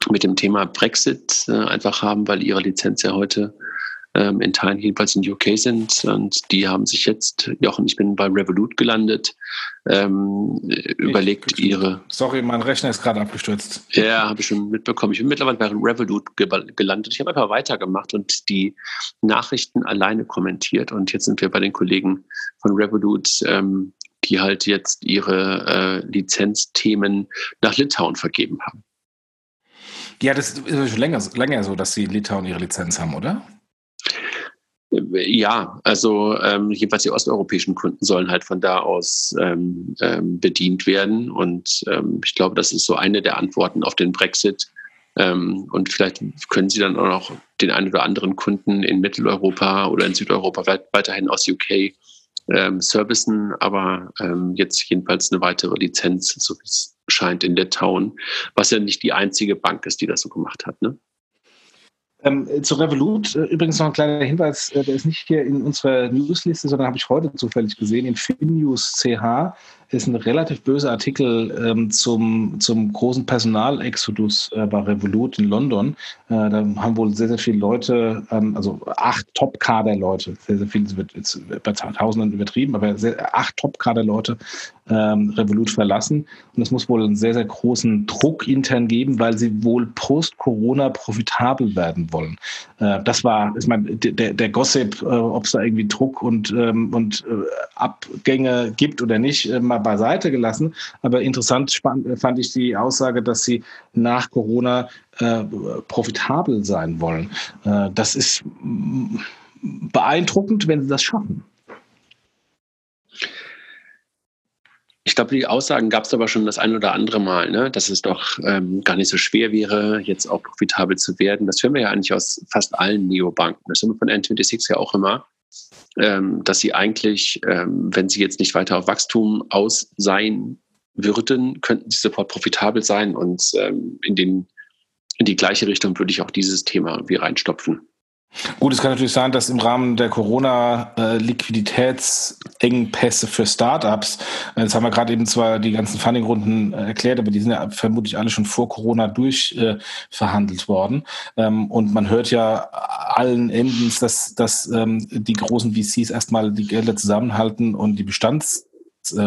mit dem Thema Brexit äh, einfach haben, weil ihre Lizenz ja heute ähm, in Teilen jedenfalls in UK sind. Und die haben sich jetzt, Jochen, ich bin bei Revolut gelandet, ähm, überlegt ich, ihre. Sorry, mein Rechner ist gerade abgestürzt. Ja, habe ich schon mitbekommen. Ich bin mittlerweile bei Revolut gelandet. Ich habe einfach weitergemacht und die Nachrichten alleine kommentiert. Und jetzt sind wir bei den Kollegen von Revolut ähm, die halt jetzt ihre äh, Lizenzthemen nach Litauen vergeben haben. Ja, das ist schon länger, länger so, dass sie in Litauen ihre Lizenz haben, oder? Ja, also ähm, jedenfalls die osteuropäischen Kunden sollen halt von da aus ähm, ähm, bedient werden. Und ähm, ich glaube, das ist so eine der Antworten auf den Brexit. Ähm, und vielleicht können Sie dann auch noch den einen oder anderen Kunden in Mitteleuropa oder in Südeuropa weiterhin aus UK ähm, servicen, aber ähm, jetzt jedenfalls eine weitere Lizenz, so wie es scheint, in Litauen, was ja nicht die einzige Bank ist, die das so gemacht hat. Ne? Ähm, zu Revolut äh, übrigens noch ein kleiner Hinweis, äh, der ist nicht hier in unserer Newsliste, sondern habe ich heute zufällig gesehen, in FinNews CH ist ein relativ böser Artikel ähm, zum, zum großen Personalexodus äh, bei Revolut in London. Äh, da haben wohl sehr, sehr viele Leute, ähm, also acht Top-Kader-Leute, sehr, sehr viele, wird jetzt bei Tausenden übertrieben, aber sehr, acht Top-Kader-Leute ähm, Revolut verlassen. Und es muss wohl einen sehr, sehr großen Druck intern geben, weil sie wohl post-Corona profitabel werden wollen. Äh, das war, ich meine, der, der Gossip, äh, ob es da irgendwie Druck und, ähm, und äh, Abgänge gibt oder nicht, äh, mal beiseite gelassen. Aber interessant fand ich die Aussage, dass sie nach Corona äh, profitabel sein wollen. Äh, das ist beeindruckend, wenn sie das schaffen. Ich glaube, die Aussagen gab es aber schon das ein oder andere Mal, ne? dass es doch ähm, gar nicht so schwer wäre, jetzt auch profitabel zu werden. Das hören wir ja eigentlich aus fast allen Neobanken. Das hören wir von N26 ja auch immer ähm, dass sie eigentlich, ähm, wenn sie jetzt nicht weiter auf Wachstum aus sein würden, könnten sie sofort profitabel sein und ähm, in, den, in die gleiche Richtung würde ich auch dieses Thema irgendwie reinstopfen. Gut, es kann natürlich sein, dass im Rahmen der Corona-Liquiditätsengpässe für Startups, äh, jetzt haben wir gerade eben zwar die ganzen Funding-Runden äh, erklärt, aber die sind ja vermutlich alle schon vor Corona durchverhandelt worden. Ähm, und man hört ja allen Endens, dass, dass ähm, die großen VCs erstmal die Gelder zusammenhalten und die Bestands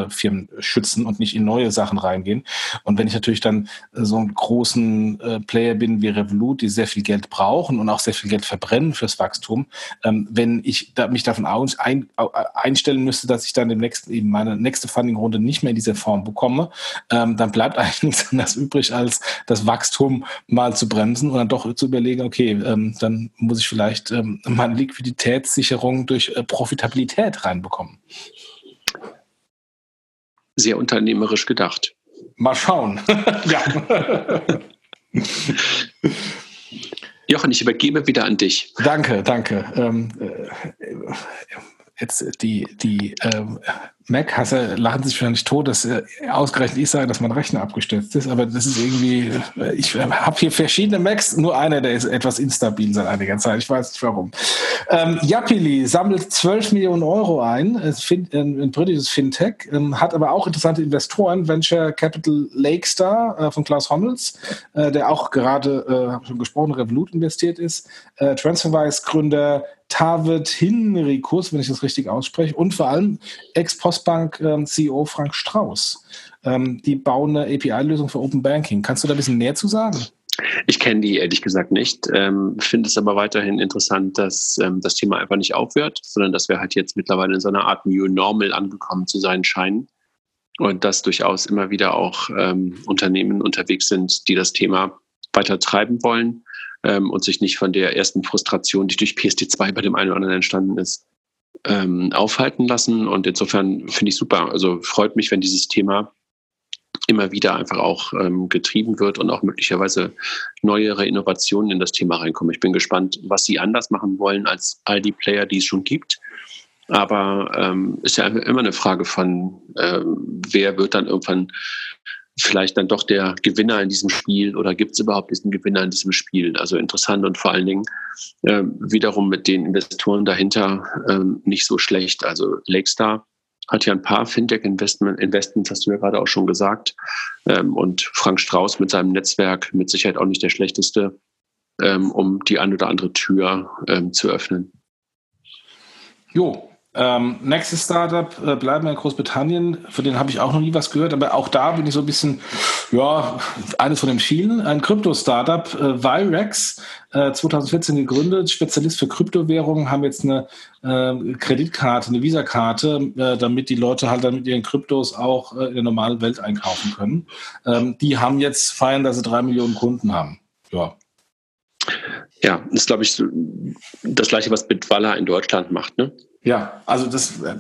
Firmen schützen und nicht in neue Sachen reingehen. Und wenn ich natürlich dann äh, so einen großen äh, Player bin wie Revolut, die sehr viel Geld brauchen und auch sehr viel Geld verbrennen fürs Wachstum, ähm, wenn ich mich davon ein, einstellen müsste, dass ich dann im nächsten, eben meine nächste Funding-Runde nicht mehr in dieser Form bekomme, ähm, dann bleibt eigentlich nichts anderes übrig, als das Wachstum mal zu bremsen und dann doch zu überlegen, okay, ähm, dann muss ich vielleicht meine Liquiditätssicherung durch äh, Profitabilität reinbekommen sehr unternehmerisch gedacht. Mal schauen. ja. Jochen, ich übergebe wieder an dich. Danke, danke. Ähm, äh, jetzt die, die ähm, Mac-Hasser lachen sich wahrscheinlich tot, dass äh, ausgerechnet ich sage, dass mein Rechner abgestürzt ist, aber das ist irgendwie, äh, ich habe hier verschiedene Macs, nur einer, der ist etwas instabil seit einiger Zeit, ich weiß nicht warum. Ähm, Yapili sammelt 12 Millionen Euro ein, ein, ein britisches Fintech, ähm, hat aber auch interessante Investoren, Venture Capital Lakestar äh, von Klaus Hommels, äh, der auch gerade, äh, habe schon gesprochen, Revolut investiert ist, äh, Transferwise-Gründer Tavid Hinrikus, wenn ich das richtig ausspreche, und vor allem Ex-Postbank-CEO ähm, Frank Strauß. Ähm, die bauen eine API-Lösung für Open Banking. Kannst du da ein bisschen mehr zu sagen? Ich kenne die ehrlich gesagt nicht, ähm, finde es aber weiterhin interessant, dass ähm, das Thema einfach nicht aufhört, sondern dass wir halt jetzt mittlerweile in so einer Art New Normal angekommen zu sein scheinen und dass durchaus immer wieder auch ähm, Unternehmen unterwegs sind, die das Thema weiter treiben wollen ähm, und sich nicht von der ersten Frustration, die durch PSD2 bei dem einen oder anderen entstanden ist, ähm, aufhalten lassen. Und insofern finde ich super. Also freut mich, wenn dieses Thema immer wieder einfach auch ähm, getrieben wird und auch möglicherweise neuere Innovationen in das Thema reinkommen. Ich bin gespannt, was sie anders machen wollen als all die Player, die es schon gibt. Aber ähm, ist ja immer eine Frage von, ähm, wer wird dann irgendwann vielleicht dann doch der Gewinner in diesem Spiel oder gibt es überhaupt diesen Gewinner in diesem Spiel? Also interessant und vor allen Dingen äh, wiederum mit den Investoren dahinter äh, nicht so schlecht. Also Lakestar hat ja ein paar Fintech-Investments, Investments, hast du ja gerade auch schon gesagt. Ähm, und Frank Strauß mit seinem Netzwerk mit Sicherheit auch nicht der schlechteste, ähm, um die ein oder andere Tür ähm, zu öffnen. Jo, ähm, nächstes Startup äh, bleiben wir in Großbritannien, von denen habe ich auch noch nie was gehört, aber auch da bin ich so ein bisschen, ja, eines von den vielen. Ein Krypto-Startup, äh, Virex, äh, 2014 gegründet, Spezialist für Kryptowährungen, haben jetzt eine äh, Kreditkarte, eine Visa-Karte, äh, damit die Leute halt dann mit ihren Kryptos auch äh, in der normalen Welt einkaufen können. Ähm, die haben jetzt feiern, dass sie drei Millionen Kunden haben. Ja. Ja, das ist, glaube ich, das gleiche, was Bitwalla in Deutschland macht, ne? Ja, also das. Äh,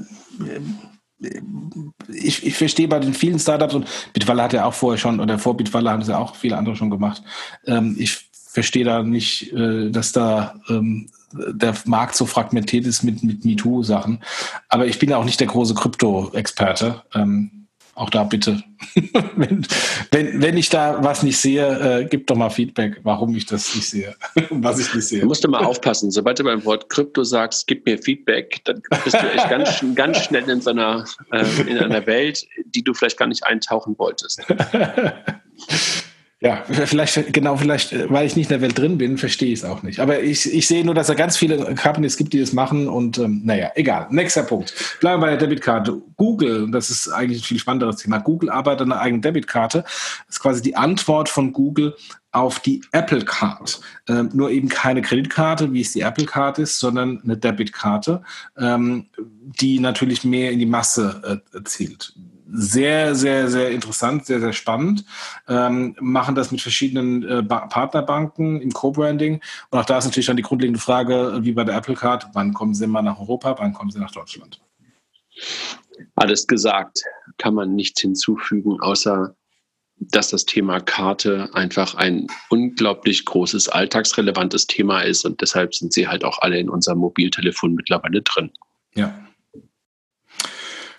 ich, ich verstehe bei den vielen Startups und Bitwalla hat ja auch vorher schon, oder vor Bitwalla haben sie ja auch viele andere schon gemacht. Ähm, ich verstehe da nicht, äh, dass da ähm, der Markt so fragmentiert ist mit, mit MeToo-Sachen. Aber ich bin auch nicht der große Krypto-Experte. Ähm, auch da bitte, wenn, wenn, wenn ich da was nicht sehe, äh, gib doch mal Feedback, warum ich das nicht sehe, was ich nicht sehe. Du musst immer aufpassen, sobald du beim Wort Krypto sagst, gib mir Feedback, dann bist du echt ganz, ganz schnell in so einer, äh, in einer Welt, die du vielleicht gar nicht eintauchen wolltest. Ja, vielleicht, genau, vielleicht, äh, weil ich nicht in der Welt drin bin, verstehe ich es auch nicht. Aber ich, ich sehe nur, dass es ganz viele Companies gibt, die das machen und ähm, naja, egal. Nächster Punkt. Bleiben wir bei der Debitkarte. Google, das ist eigentlich ein viel spannenderes Thema. Google arbeitet an einer eigenen Debitkarte. Das ist quasi die Antwort von Google auf die Apple Card. Ähm, nur eben keine Kreditkarte, wie es die Apple Card ist, sondern eine Debitkarte, ähm, die natürlich mehr in die Masse äh, zielt sehr, sehr, sehr interessant, sehr, sehr spannend. Ähm, machen das mit verschiedenen äh, Partnerbanken im Co-Branding. Und auch da ist natürlich dann die grundlegende Frage, wie bei der Apple Card, wann kommen sie mal nach Europa, wann kommen sie nach Deutschland? Alles gesagt, kann man nichts hinzufügen, außer dass das Thema Karte einfach ein unglaublich großes, alltagsrelevantes Thema ist und deshalb sind sie halt auch alle in unserem Mobiltelefon mittlerweile drin. Ja,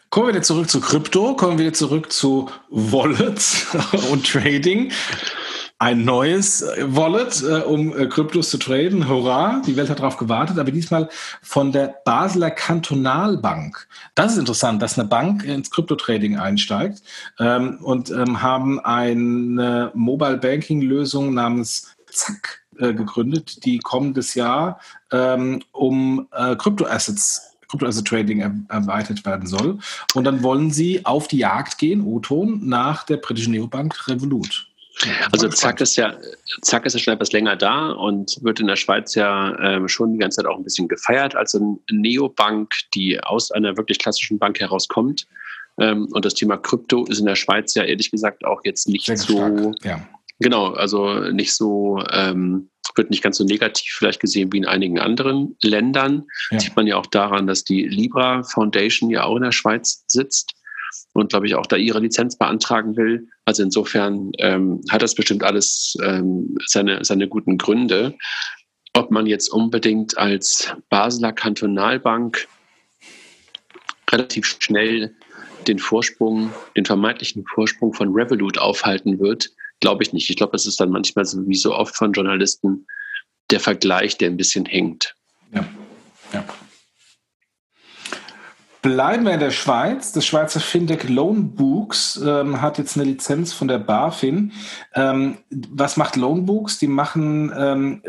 Kommen wir wieder zurück zu Krypto, kommen wir wieder zurück zu Wallets und Trading. Ein neues Wallet, äh, um äh, Kryptos zu traden. Hurra, die Welt hat darauf gewartet, aber diesmal von der Basler Kantonalbank. Das ist interessant, dass eine Bank ins Krypto-Trading einsteigt ähm, und ähm, haben eine Mobile Banking-Lösung namens Zack äh, gegründet, die kommendes Jahr ähm, um äh, Kryptoassets Kryptoasset-Trading erweitert werden soll. Und dann wollen sie auf die Jagd gehen, O-Ton, nach der britischen Neobank Revolut. Also Zack ist ja Zack ist ja schon etwas länger da und wird in der Schweiz ja ähm, schon die ganze Zeit auch ein bisschen gefeiert als eine Neobank, die aus einer wirklich klassischen Bank herauskommt. Ähm, und das Thema Krypto ist in der Schweiz ja ehrlich gesagt auch jetzt nicht Sehr so ja. genau, also nicht so ähm, wird nicht ganz so negativ vielleicht gesehen wie in einigen anderen Ländern. Ja. Sieht man ja auch daran, dass die Libra Foundation ja auch in der Schweiz sitzt und, glaube ich, auch da ihre Lizenz beantragen will. Also insofern ähm, hat das bestimmt alles ähm, seine, seine guten Gründe. Ob man jetzt unbedingt als Basler Kantonalbank relativ schnell den Vorsprung, den vermeintlichen Vorsprung von Revolut aufhalten wird, glaube ich nicht. Ich glaube, es ist dann manchmal so wie so oft von Journalisten der Vergleich, der ein bisschen hängt. Ja. ja. Bleiben wir in der Schweiz. Das Schweizer Fintech Loanbooks ähm, hat jetzt eine Lizenz von der BaFin. Ähm, was macht Loanbooks? Die machen ähm,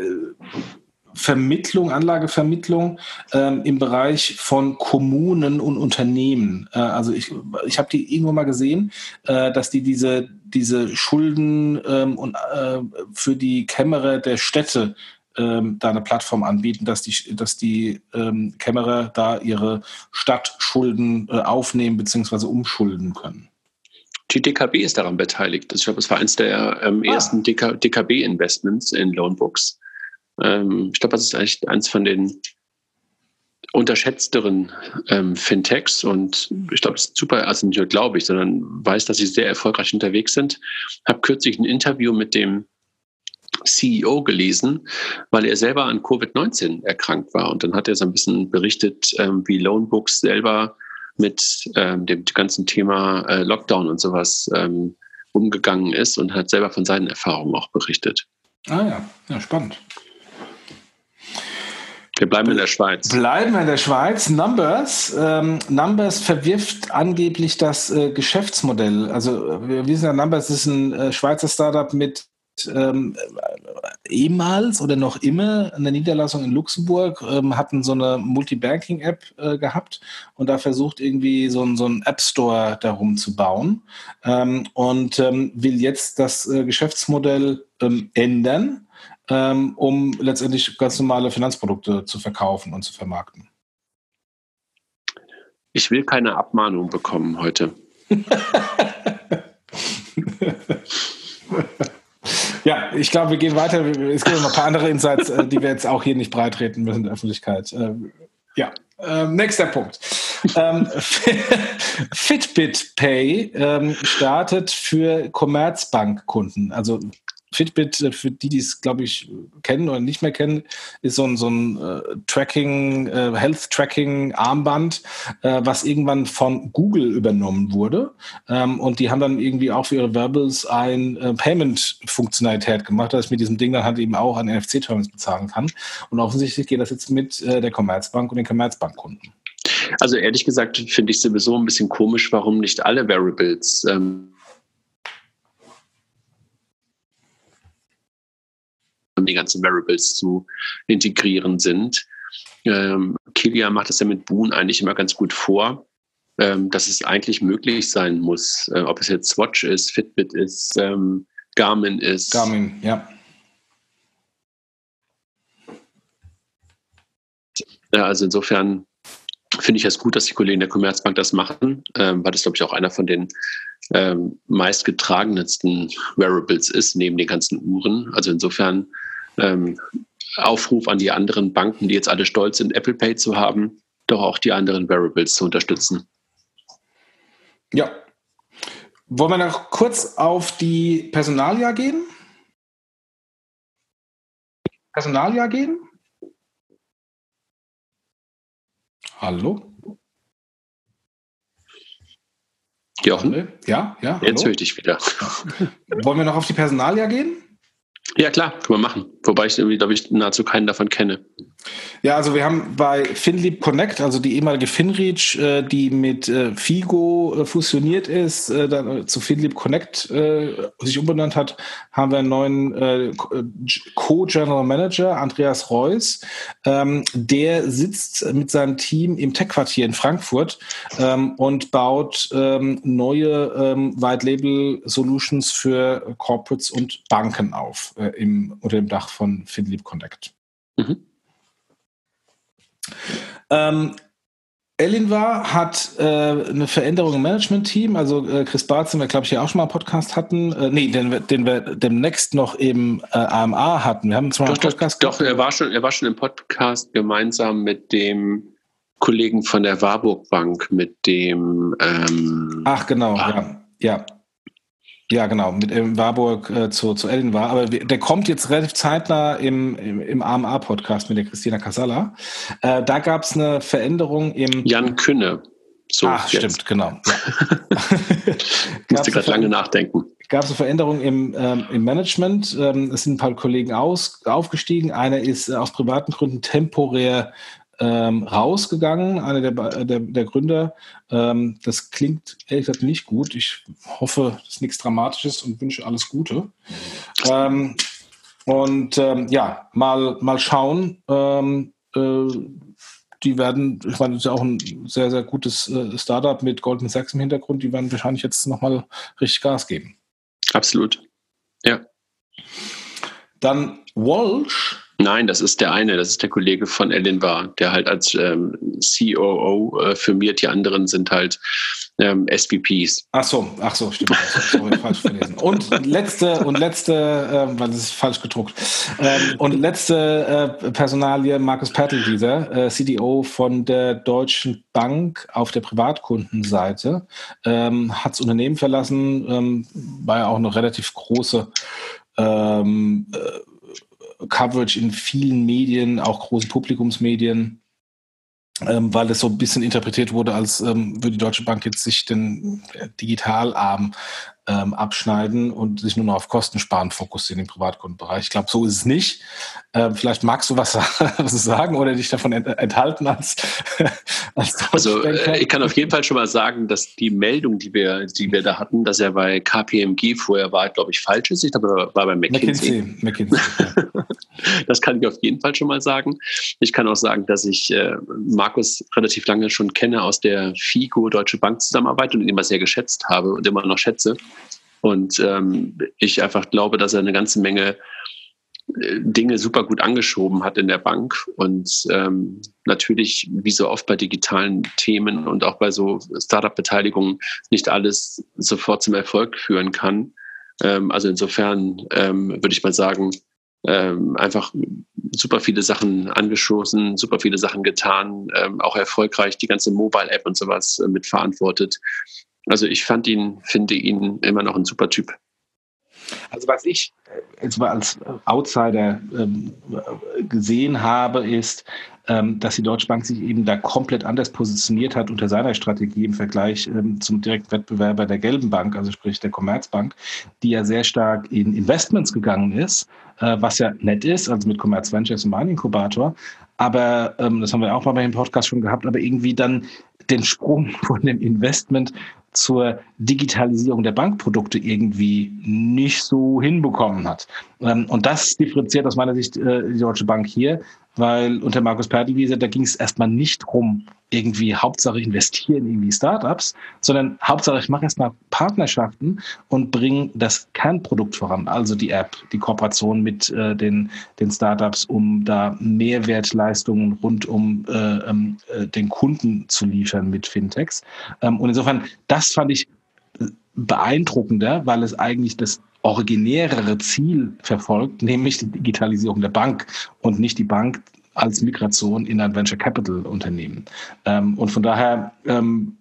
Vermittlung, Anlagevermittlung ähm, im Bereich von Kommunen und Unternehmen. Äh, also ich, ich habe die irgendwo mal gesehen, äh, dass die diese, diese Schulden ähm, und, äh, für die Kämmerer der Städte ähm, da eine Plattform anbieten, dass die, dass die ähm, Kämmerer da ihre Stadtschulden äh, aufnehmen bzw. umschulden können. Die DKB ist daran beteiligt. Ich glaube, es war eines der ähm, ah. ersten DKB-Investments in Loanbooks. Ähm, ich glaube, das ist eigentlich eins von den unterschätzteren ähm, Fintechs und ich glaube, das ist super, also nicht nur glaube ich, sondern weiß, dass sie sehr erfolgreich unterwegs sind. Habe kürzlich ein Interview mit dem CEO gelesen, weil er selber an Covid-19 erkrankt war. Und dann hat er so ein bisschen berichtet, ähm, wie Loanbooks selber mit ähm, dem ganzen Thema äh, Lockdown und sowas ähm, umgegangen ist und hat selber von seinen Erfahrungen auch berichtet. Ah ja, ja, spannend. Wir bleiben in der Schweiz. Bleiben wir in der Schweiz. Numbers. Ähm, Numbers verwirft angeblich das äh, Geschäftsmodell. Also wir wissen ja, Numbers ist ein äh, Schweizer Startup mit ähm, ehemals oder noch immer eine Niederlassung in Luxemburg, ähm, hatten so eine Multibanking-App äh, gehabt und da versucht irgendwie so, ein, so einen App Store darum zu bauen ähm, und ähm, will jetzt das äh, Geschäftsmodell ähm, ändern, ähm, um letztendlich ganz normale Finanzprodukte zu verkaufen und zu vermarkten. Ich will keine Abmahnung bekommen heute. Ja, ich glaube, wir gehen weiter. Es gibt noch ein paar andere Insights, äh, die wir jetzt auch hier nicht breitreten müssen in der Öffentlichkeit. Ähm, ja, ähm, nächster Punkt. ähm, Fitbit Pay ähm, startet für Commerzbank-Kunden. Also Fitbit, äh, für die, die es, glaube ich, kennen oder nicht mehr kennen, ist so ein, so ein äh, Tracking, äh, Health-Tracking-Armband, äh, was irgendwann von Google übernommen wurde. Ähm, und die haben dann irgendwie auch für ihre Wearables ein äh, Payment-Funktionalität gemacht, dass ich mit diesem Ding dann halt eben auch an NFC-Terminals bezahlen kann. Und offensichtlich geht das jetzt mit äh, der Commerzbank und den Commerzbank-Kunden. Also ehrlich gesagt finde ich sowieso ein bisschen komisch, warum nicht alle Variables ähm die ganzen Variables zu integrieren sind. Ähm, Kilia macht das ja mit Boon eigentlich immer ganz gut vor, ähm, dass es eigentlich möglich sein muss, äh, ob es jetzt Swatch ist, Fitbit ist, ähm, Garmin ist. Garmin, ja. ja also insofern finde ich es gut, dass die Kollegen der Commerzbank das machen, ähm, weil das, glaube ich, auch einer von den ähm, meistgetragensten Wearables ist, neben den ganzen Uhren. Also insofern ähm, Aufruf an die anderen Banken, die jetzt alle stolz sind, Apple Pay zu haben, doch auch die anderen Variables zu unterstützen. Ja. Wollen wir noch kurz auf die Personalia gehen? Personalia gehen? Hallo? Jochen? Ja, ja. Jetzt höre ich dich wieder. Wollen wir noch auf die Personalia gehen? Ja, klar, können wir machen. Wobei ich irgendwie, glaube ich, nahezu keinen davon kenne. Ja, also wir haben bei FinLeap Connect, also die ehemalige FinReach, äh, die mit äh, Figo äh, fusioniert ist, dann zu FinLeap Connect sich umbenannt hat, haben wir einen neuen Co-General Manager, Andreas Reuss. Ähm, der sitzt mit seinem Team im Tech-Quartier in Frankfurt ähm, und baut ähm, neue White-Label-Solutions für Corporates und Banken auf im, unter dem Dach von FinLeap Connect. Mhm. Ähm, Elinvar hat äh, eine Veränderung im Management-Team. Also äh, Chris Barth, den wir, glaube ich, hier auch schon mal einen Podcast hatten. Äh, nee, den, wir, den wir demnächst noch im äh, AMA hatten. Wir haben zwar doch, einen Podcast Doch, doch er, war schon, er war schon im Podcast gemeinsam mit dem Kollegen von der Warburg Bank, mit dem... Ähm, Ach, genau, ah, ja. ja. Ja, genau, mit ähm, Warburg äh, zu, zu Ellen war. Aber der kommt jetzt relativ zeitnah im, im, im AMA-Podcast mit der Christina Casalla. Äh, da gab es eine Veränderung im. Jan Künne. So ah, stimmt, genau. Musste gerade lange nachdenken. Gab es eine Veränderung im, ähm, im Management? Ähm, es sind ein paar Kollegen aus, aufgestiegen. Einer ist äh, aus privaten Gründen temporär ähm, rausgegangen, einer der, der, der Gründer. Ähm, das klingt ehrlich gesagt nicht gut. Ich hoffe, es ist nichts Dramatisches und wünsche alles Gute. Ähm, und ähm, ja, mal, mal schauen. Ähm, äh, die werden, ich meine, das ist ja auch ein sehr, sehr gutes äh, Startup mit Goldman Sachs im Hintergrund, die werden wahrscheinlich jetzt nochmal richtig Gas geben. Absolut. Ja. Dann Walsh Nein, das ist der eine, das ist der Kollege von Ellen war, der halt als ähm, COO äh, firmiert, die anderen sind halt ähm, SVPs. Ach so, ach so, stimmt. Sorry, falsch verlesen. Und letzte, und letzte, äh, weil das ist falsch gedruckt. Ähm, und letzte äh, Personalie, Markus Pertelwieser, äh, CDO von der Deutschen Bank auf der Privatkundenseite, ähm, hat das Unternehmen verlassen, ähm, war ja auch eine relativ große ähm, äh, Coverage in vielen Medien, auch großen Publikumsmedien, ähm, weil es so ein bisschen interpretiert wurde, als ähm, würde die Deutsche Bank jetzt sich den äh, Digitalarm ähm, abschneiden und sich nur noch auf Kostensparen fokussieren im Privatkundenbereich. Ich glaube, so ist es nicht. Ähm, vielleicht magst du was, sagen oder dich davon ent enthalten als, als Also äh, ich kann auf jeden Fall schon mal sagen, dass die Meldung, die wir, die wir da hatten, dass er bei KPMG vorher war, glaube ich, falsch ist. Ich glaube, er war bei McKinsey. McKinsey, McKinsey das kann ich auf jeden Fall schon mal sagen. Ich kann auch sagen, dass ich äh, Markus relativ lange schon kenne aus der FIGO Deutsche Bank Zusammenarbeit und ihn immer sehr geschätzt habe und immer noch schätze. Und ähm, ich einfach glaube, dass er eine ganze Menge äh, Dinge super gut angeschoben hat in der Bank und ähm, natürlich, wie so oft bei digitalen Themen und auch bei so Startup-Beteiligungen, nicht alles sofort zum Erfolg führen kann. Ähm, also insofern ähm, würde ich mal sagen, ähm, einfach super viele Sachen angeschossen, super viele Sachen getan, ähm, auch erfolgreich die ganze Mobile-App und sowas äh, mitverantwortet. Also ich fand ihn, finde ihn immer noch ein super Typ. Also was ich äh, jetzt mal als Outsider ähm, gesehen habe, ist, ähm, dass die Deutsche Bank sich eben da komplett anders positioniert hat unter seiner Strategie im Vergleich ähm, zum direkten Wettbewerber der Gelben Bank, also sprich der Commerzbank, die ja sehr stark in Investments gegangen ist, äh, was ja nett ist, also mit Commerz Ventures und mein Inkubator. Aber ähm, das haben wir auch mal bei dem Podcast schon gehabt, aber irgendwie dann den Sprung von dem Investment zur Digitalisierung der Bankprodukte irgendwie nicht so hinbekommen hat. Ähm, und das differenziert aus meiner Sicht äh, die Deutsche Bank hier, weil unter Markus Pertelwiese, da ging es erstmal nicht darum, irgendwie Hauptsache investieren in irgendwie Startups, sondern Hauptsache ich mache erstmal Partnerschaften und bringe das Kernprodukt voran, also die App, die Kooperation mit äh, den, den Startups, um da Mehrwertleistungen rund um äh, ähm, äh, den Kunden zu liefern mit Fintechs. Ähm, und insofern, das fand ich beeindruckender, weil es eigentlich das originärere Ziel verfolgt, nämlich die Digitalisierung der Bank und nicht die Bank als Migration in ein Venture Capital Unternehmen. Ähm, und von daher ähm,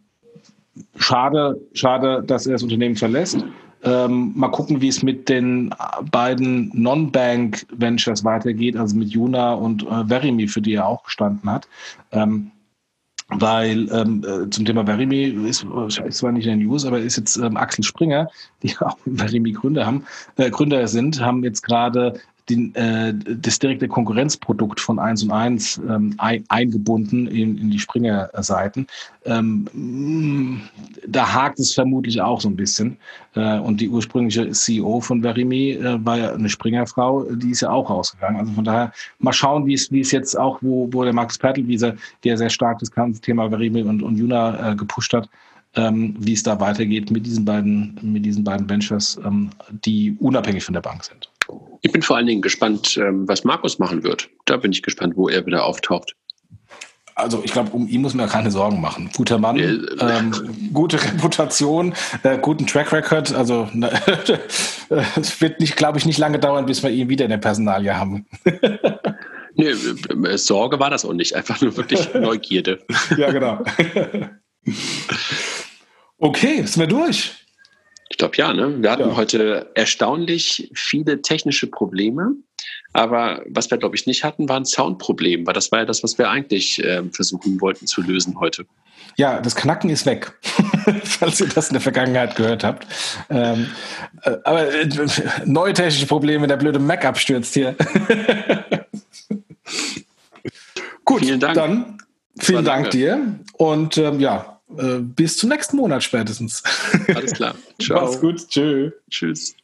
schade, schade, dass er das Unternehmen verlässt. Ähm, mal gucken, wie es mit den beiden Non-Bank Ventures weitergeht, also mit Juna und äh, Verimi, für die er auch gestanden hat. Ähm, weil ähm, äh, zum Thema Verimi ist, ist zwar nicht in den News, aber ist jetzt ähm, Axel Springer, die auch Verimi Gründer haben, äh, Gründer sind, haben jetzt gerade den, äh, das direkte Konkurrenzprodukt von 1 und 1 ähm, ein, eingebunden in, in die Springer-Seiten. Ähm, da hakt es vermutlich auch so ein bisschen. Äh, und die ursprüngliche CEO von Verimi äh, war ja eine Springer-Frau, die ist ja auch rausgegangen. Also von daher mal schauen, wie es, wie es jetzt auch, wo, wo der Max Pertelwieser, der sehr stark das ganze Thema Verimi und, und Juna äh, gepusht hat, ähm, wie es da weitergeht mit diesen beiden, mit diesen beiden Ventures, ähm, die unabhängig von der Bank sind. Ich bin vor allen Dingen gespannt, ähm, was Markus machen wird. Da bin ich gespannt, wo er wieder auftaucht. Also ich glaube, um ihn muss man ja keine Sorgen machen. Guter Mann, ähm, gute Reputation, äh, guten Track Record. Also es wird nicht, glaube ich, nicht lange dauern, bis wir ihn wieder in der Personalie haben. nee, äh, Sorge war das auch nicht. Einfach nur wirklich Neugierde. ja, genau. okay, sind wir durch. Ich glaube ja, ne? Wir hatten ja. heute erstaunlich viele technische Probleme. Aber was wir, glaube ich, nicht hatten, war ein Soundproblem, weil das war ja das, was wir eigentlich äh, versuchen wollten zu lösen heute. Ja, das Knacken ist weg, falls ihr das in der Vergangenheit gehört habt. Ähm, äh, aber äh, neue technische Probleme, der blöde Mac abstürzt hier. Gut, vielen Dank. dann vielen Dank dir und ähm, ja, bis zum nächsten Monat spätestens. Alles klar. Ciao. Mach's gut. Tschö. Tschüss.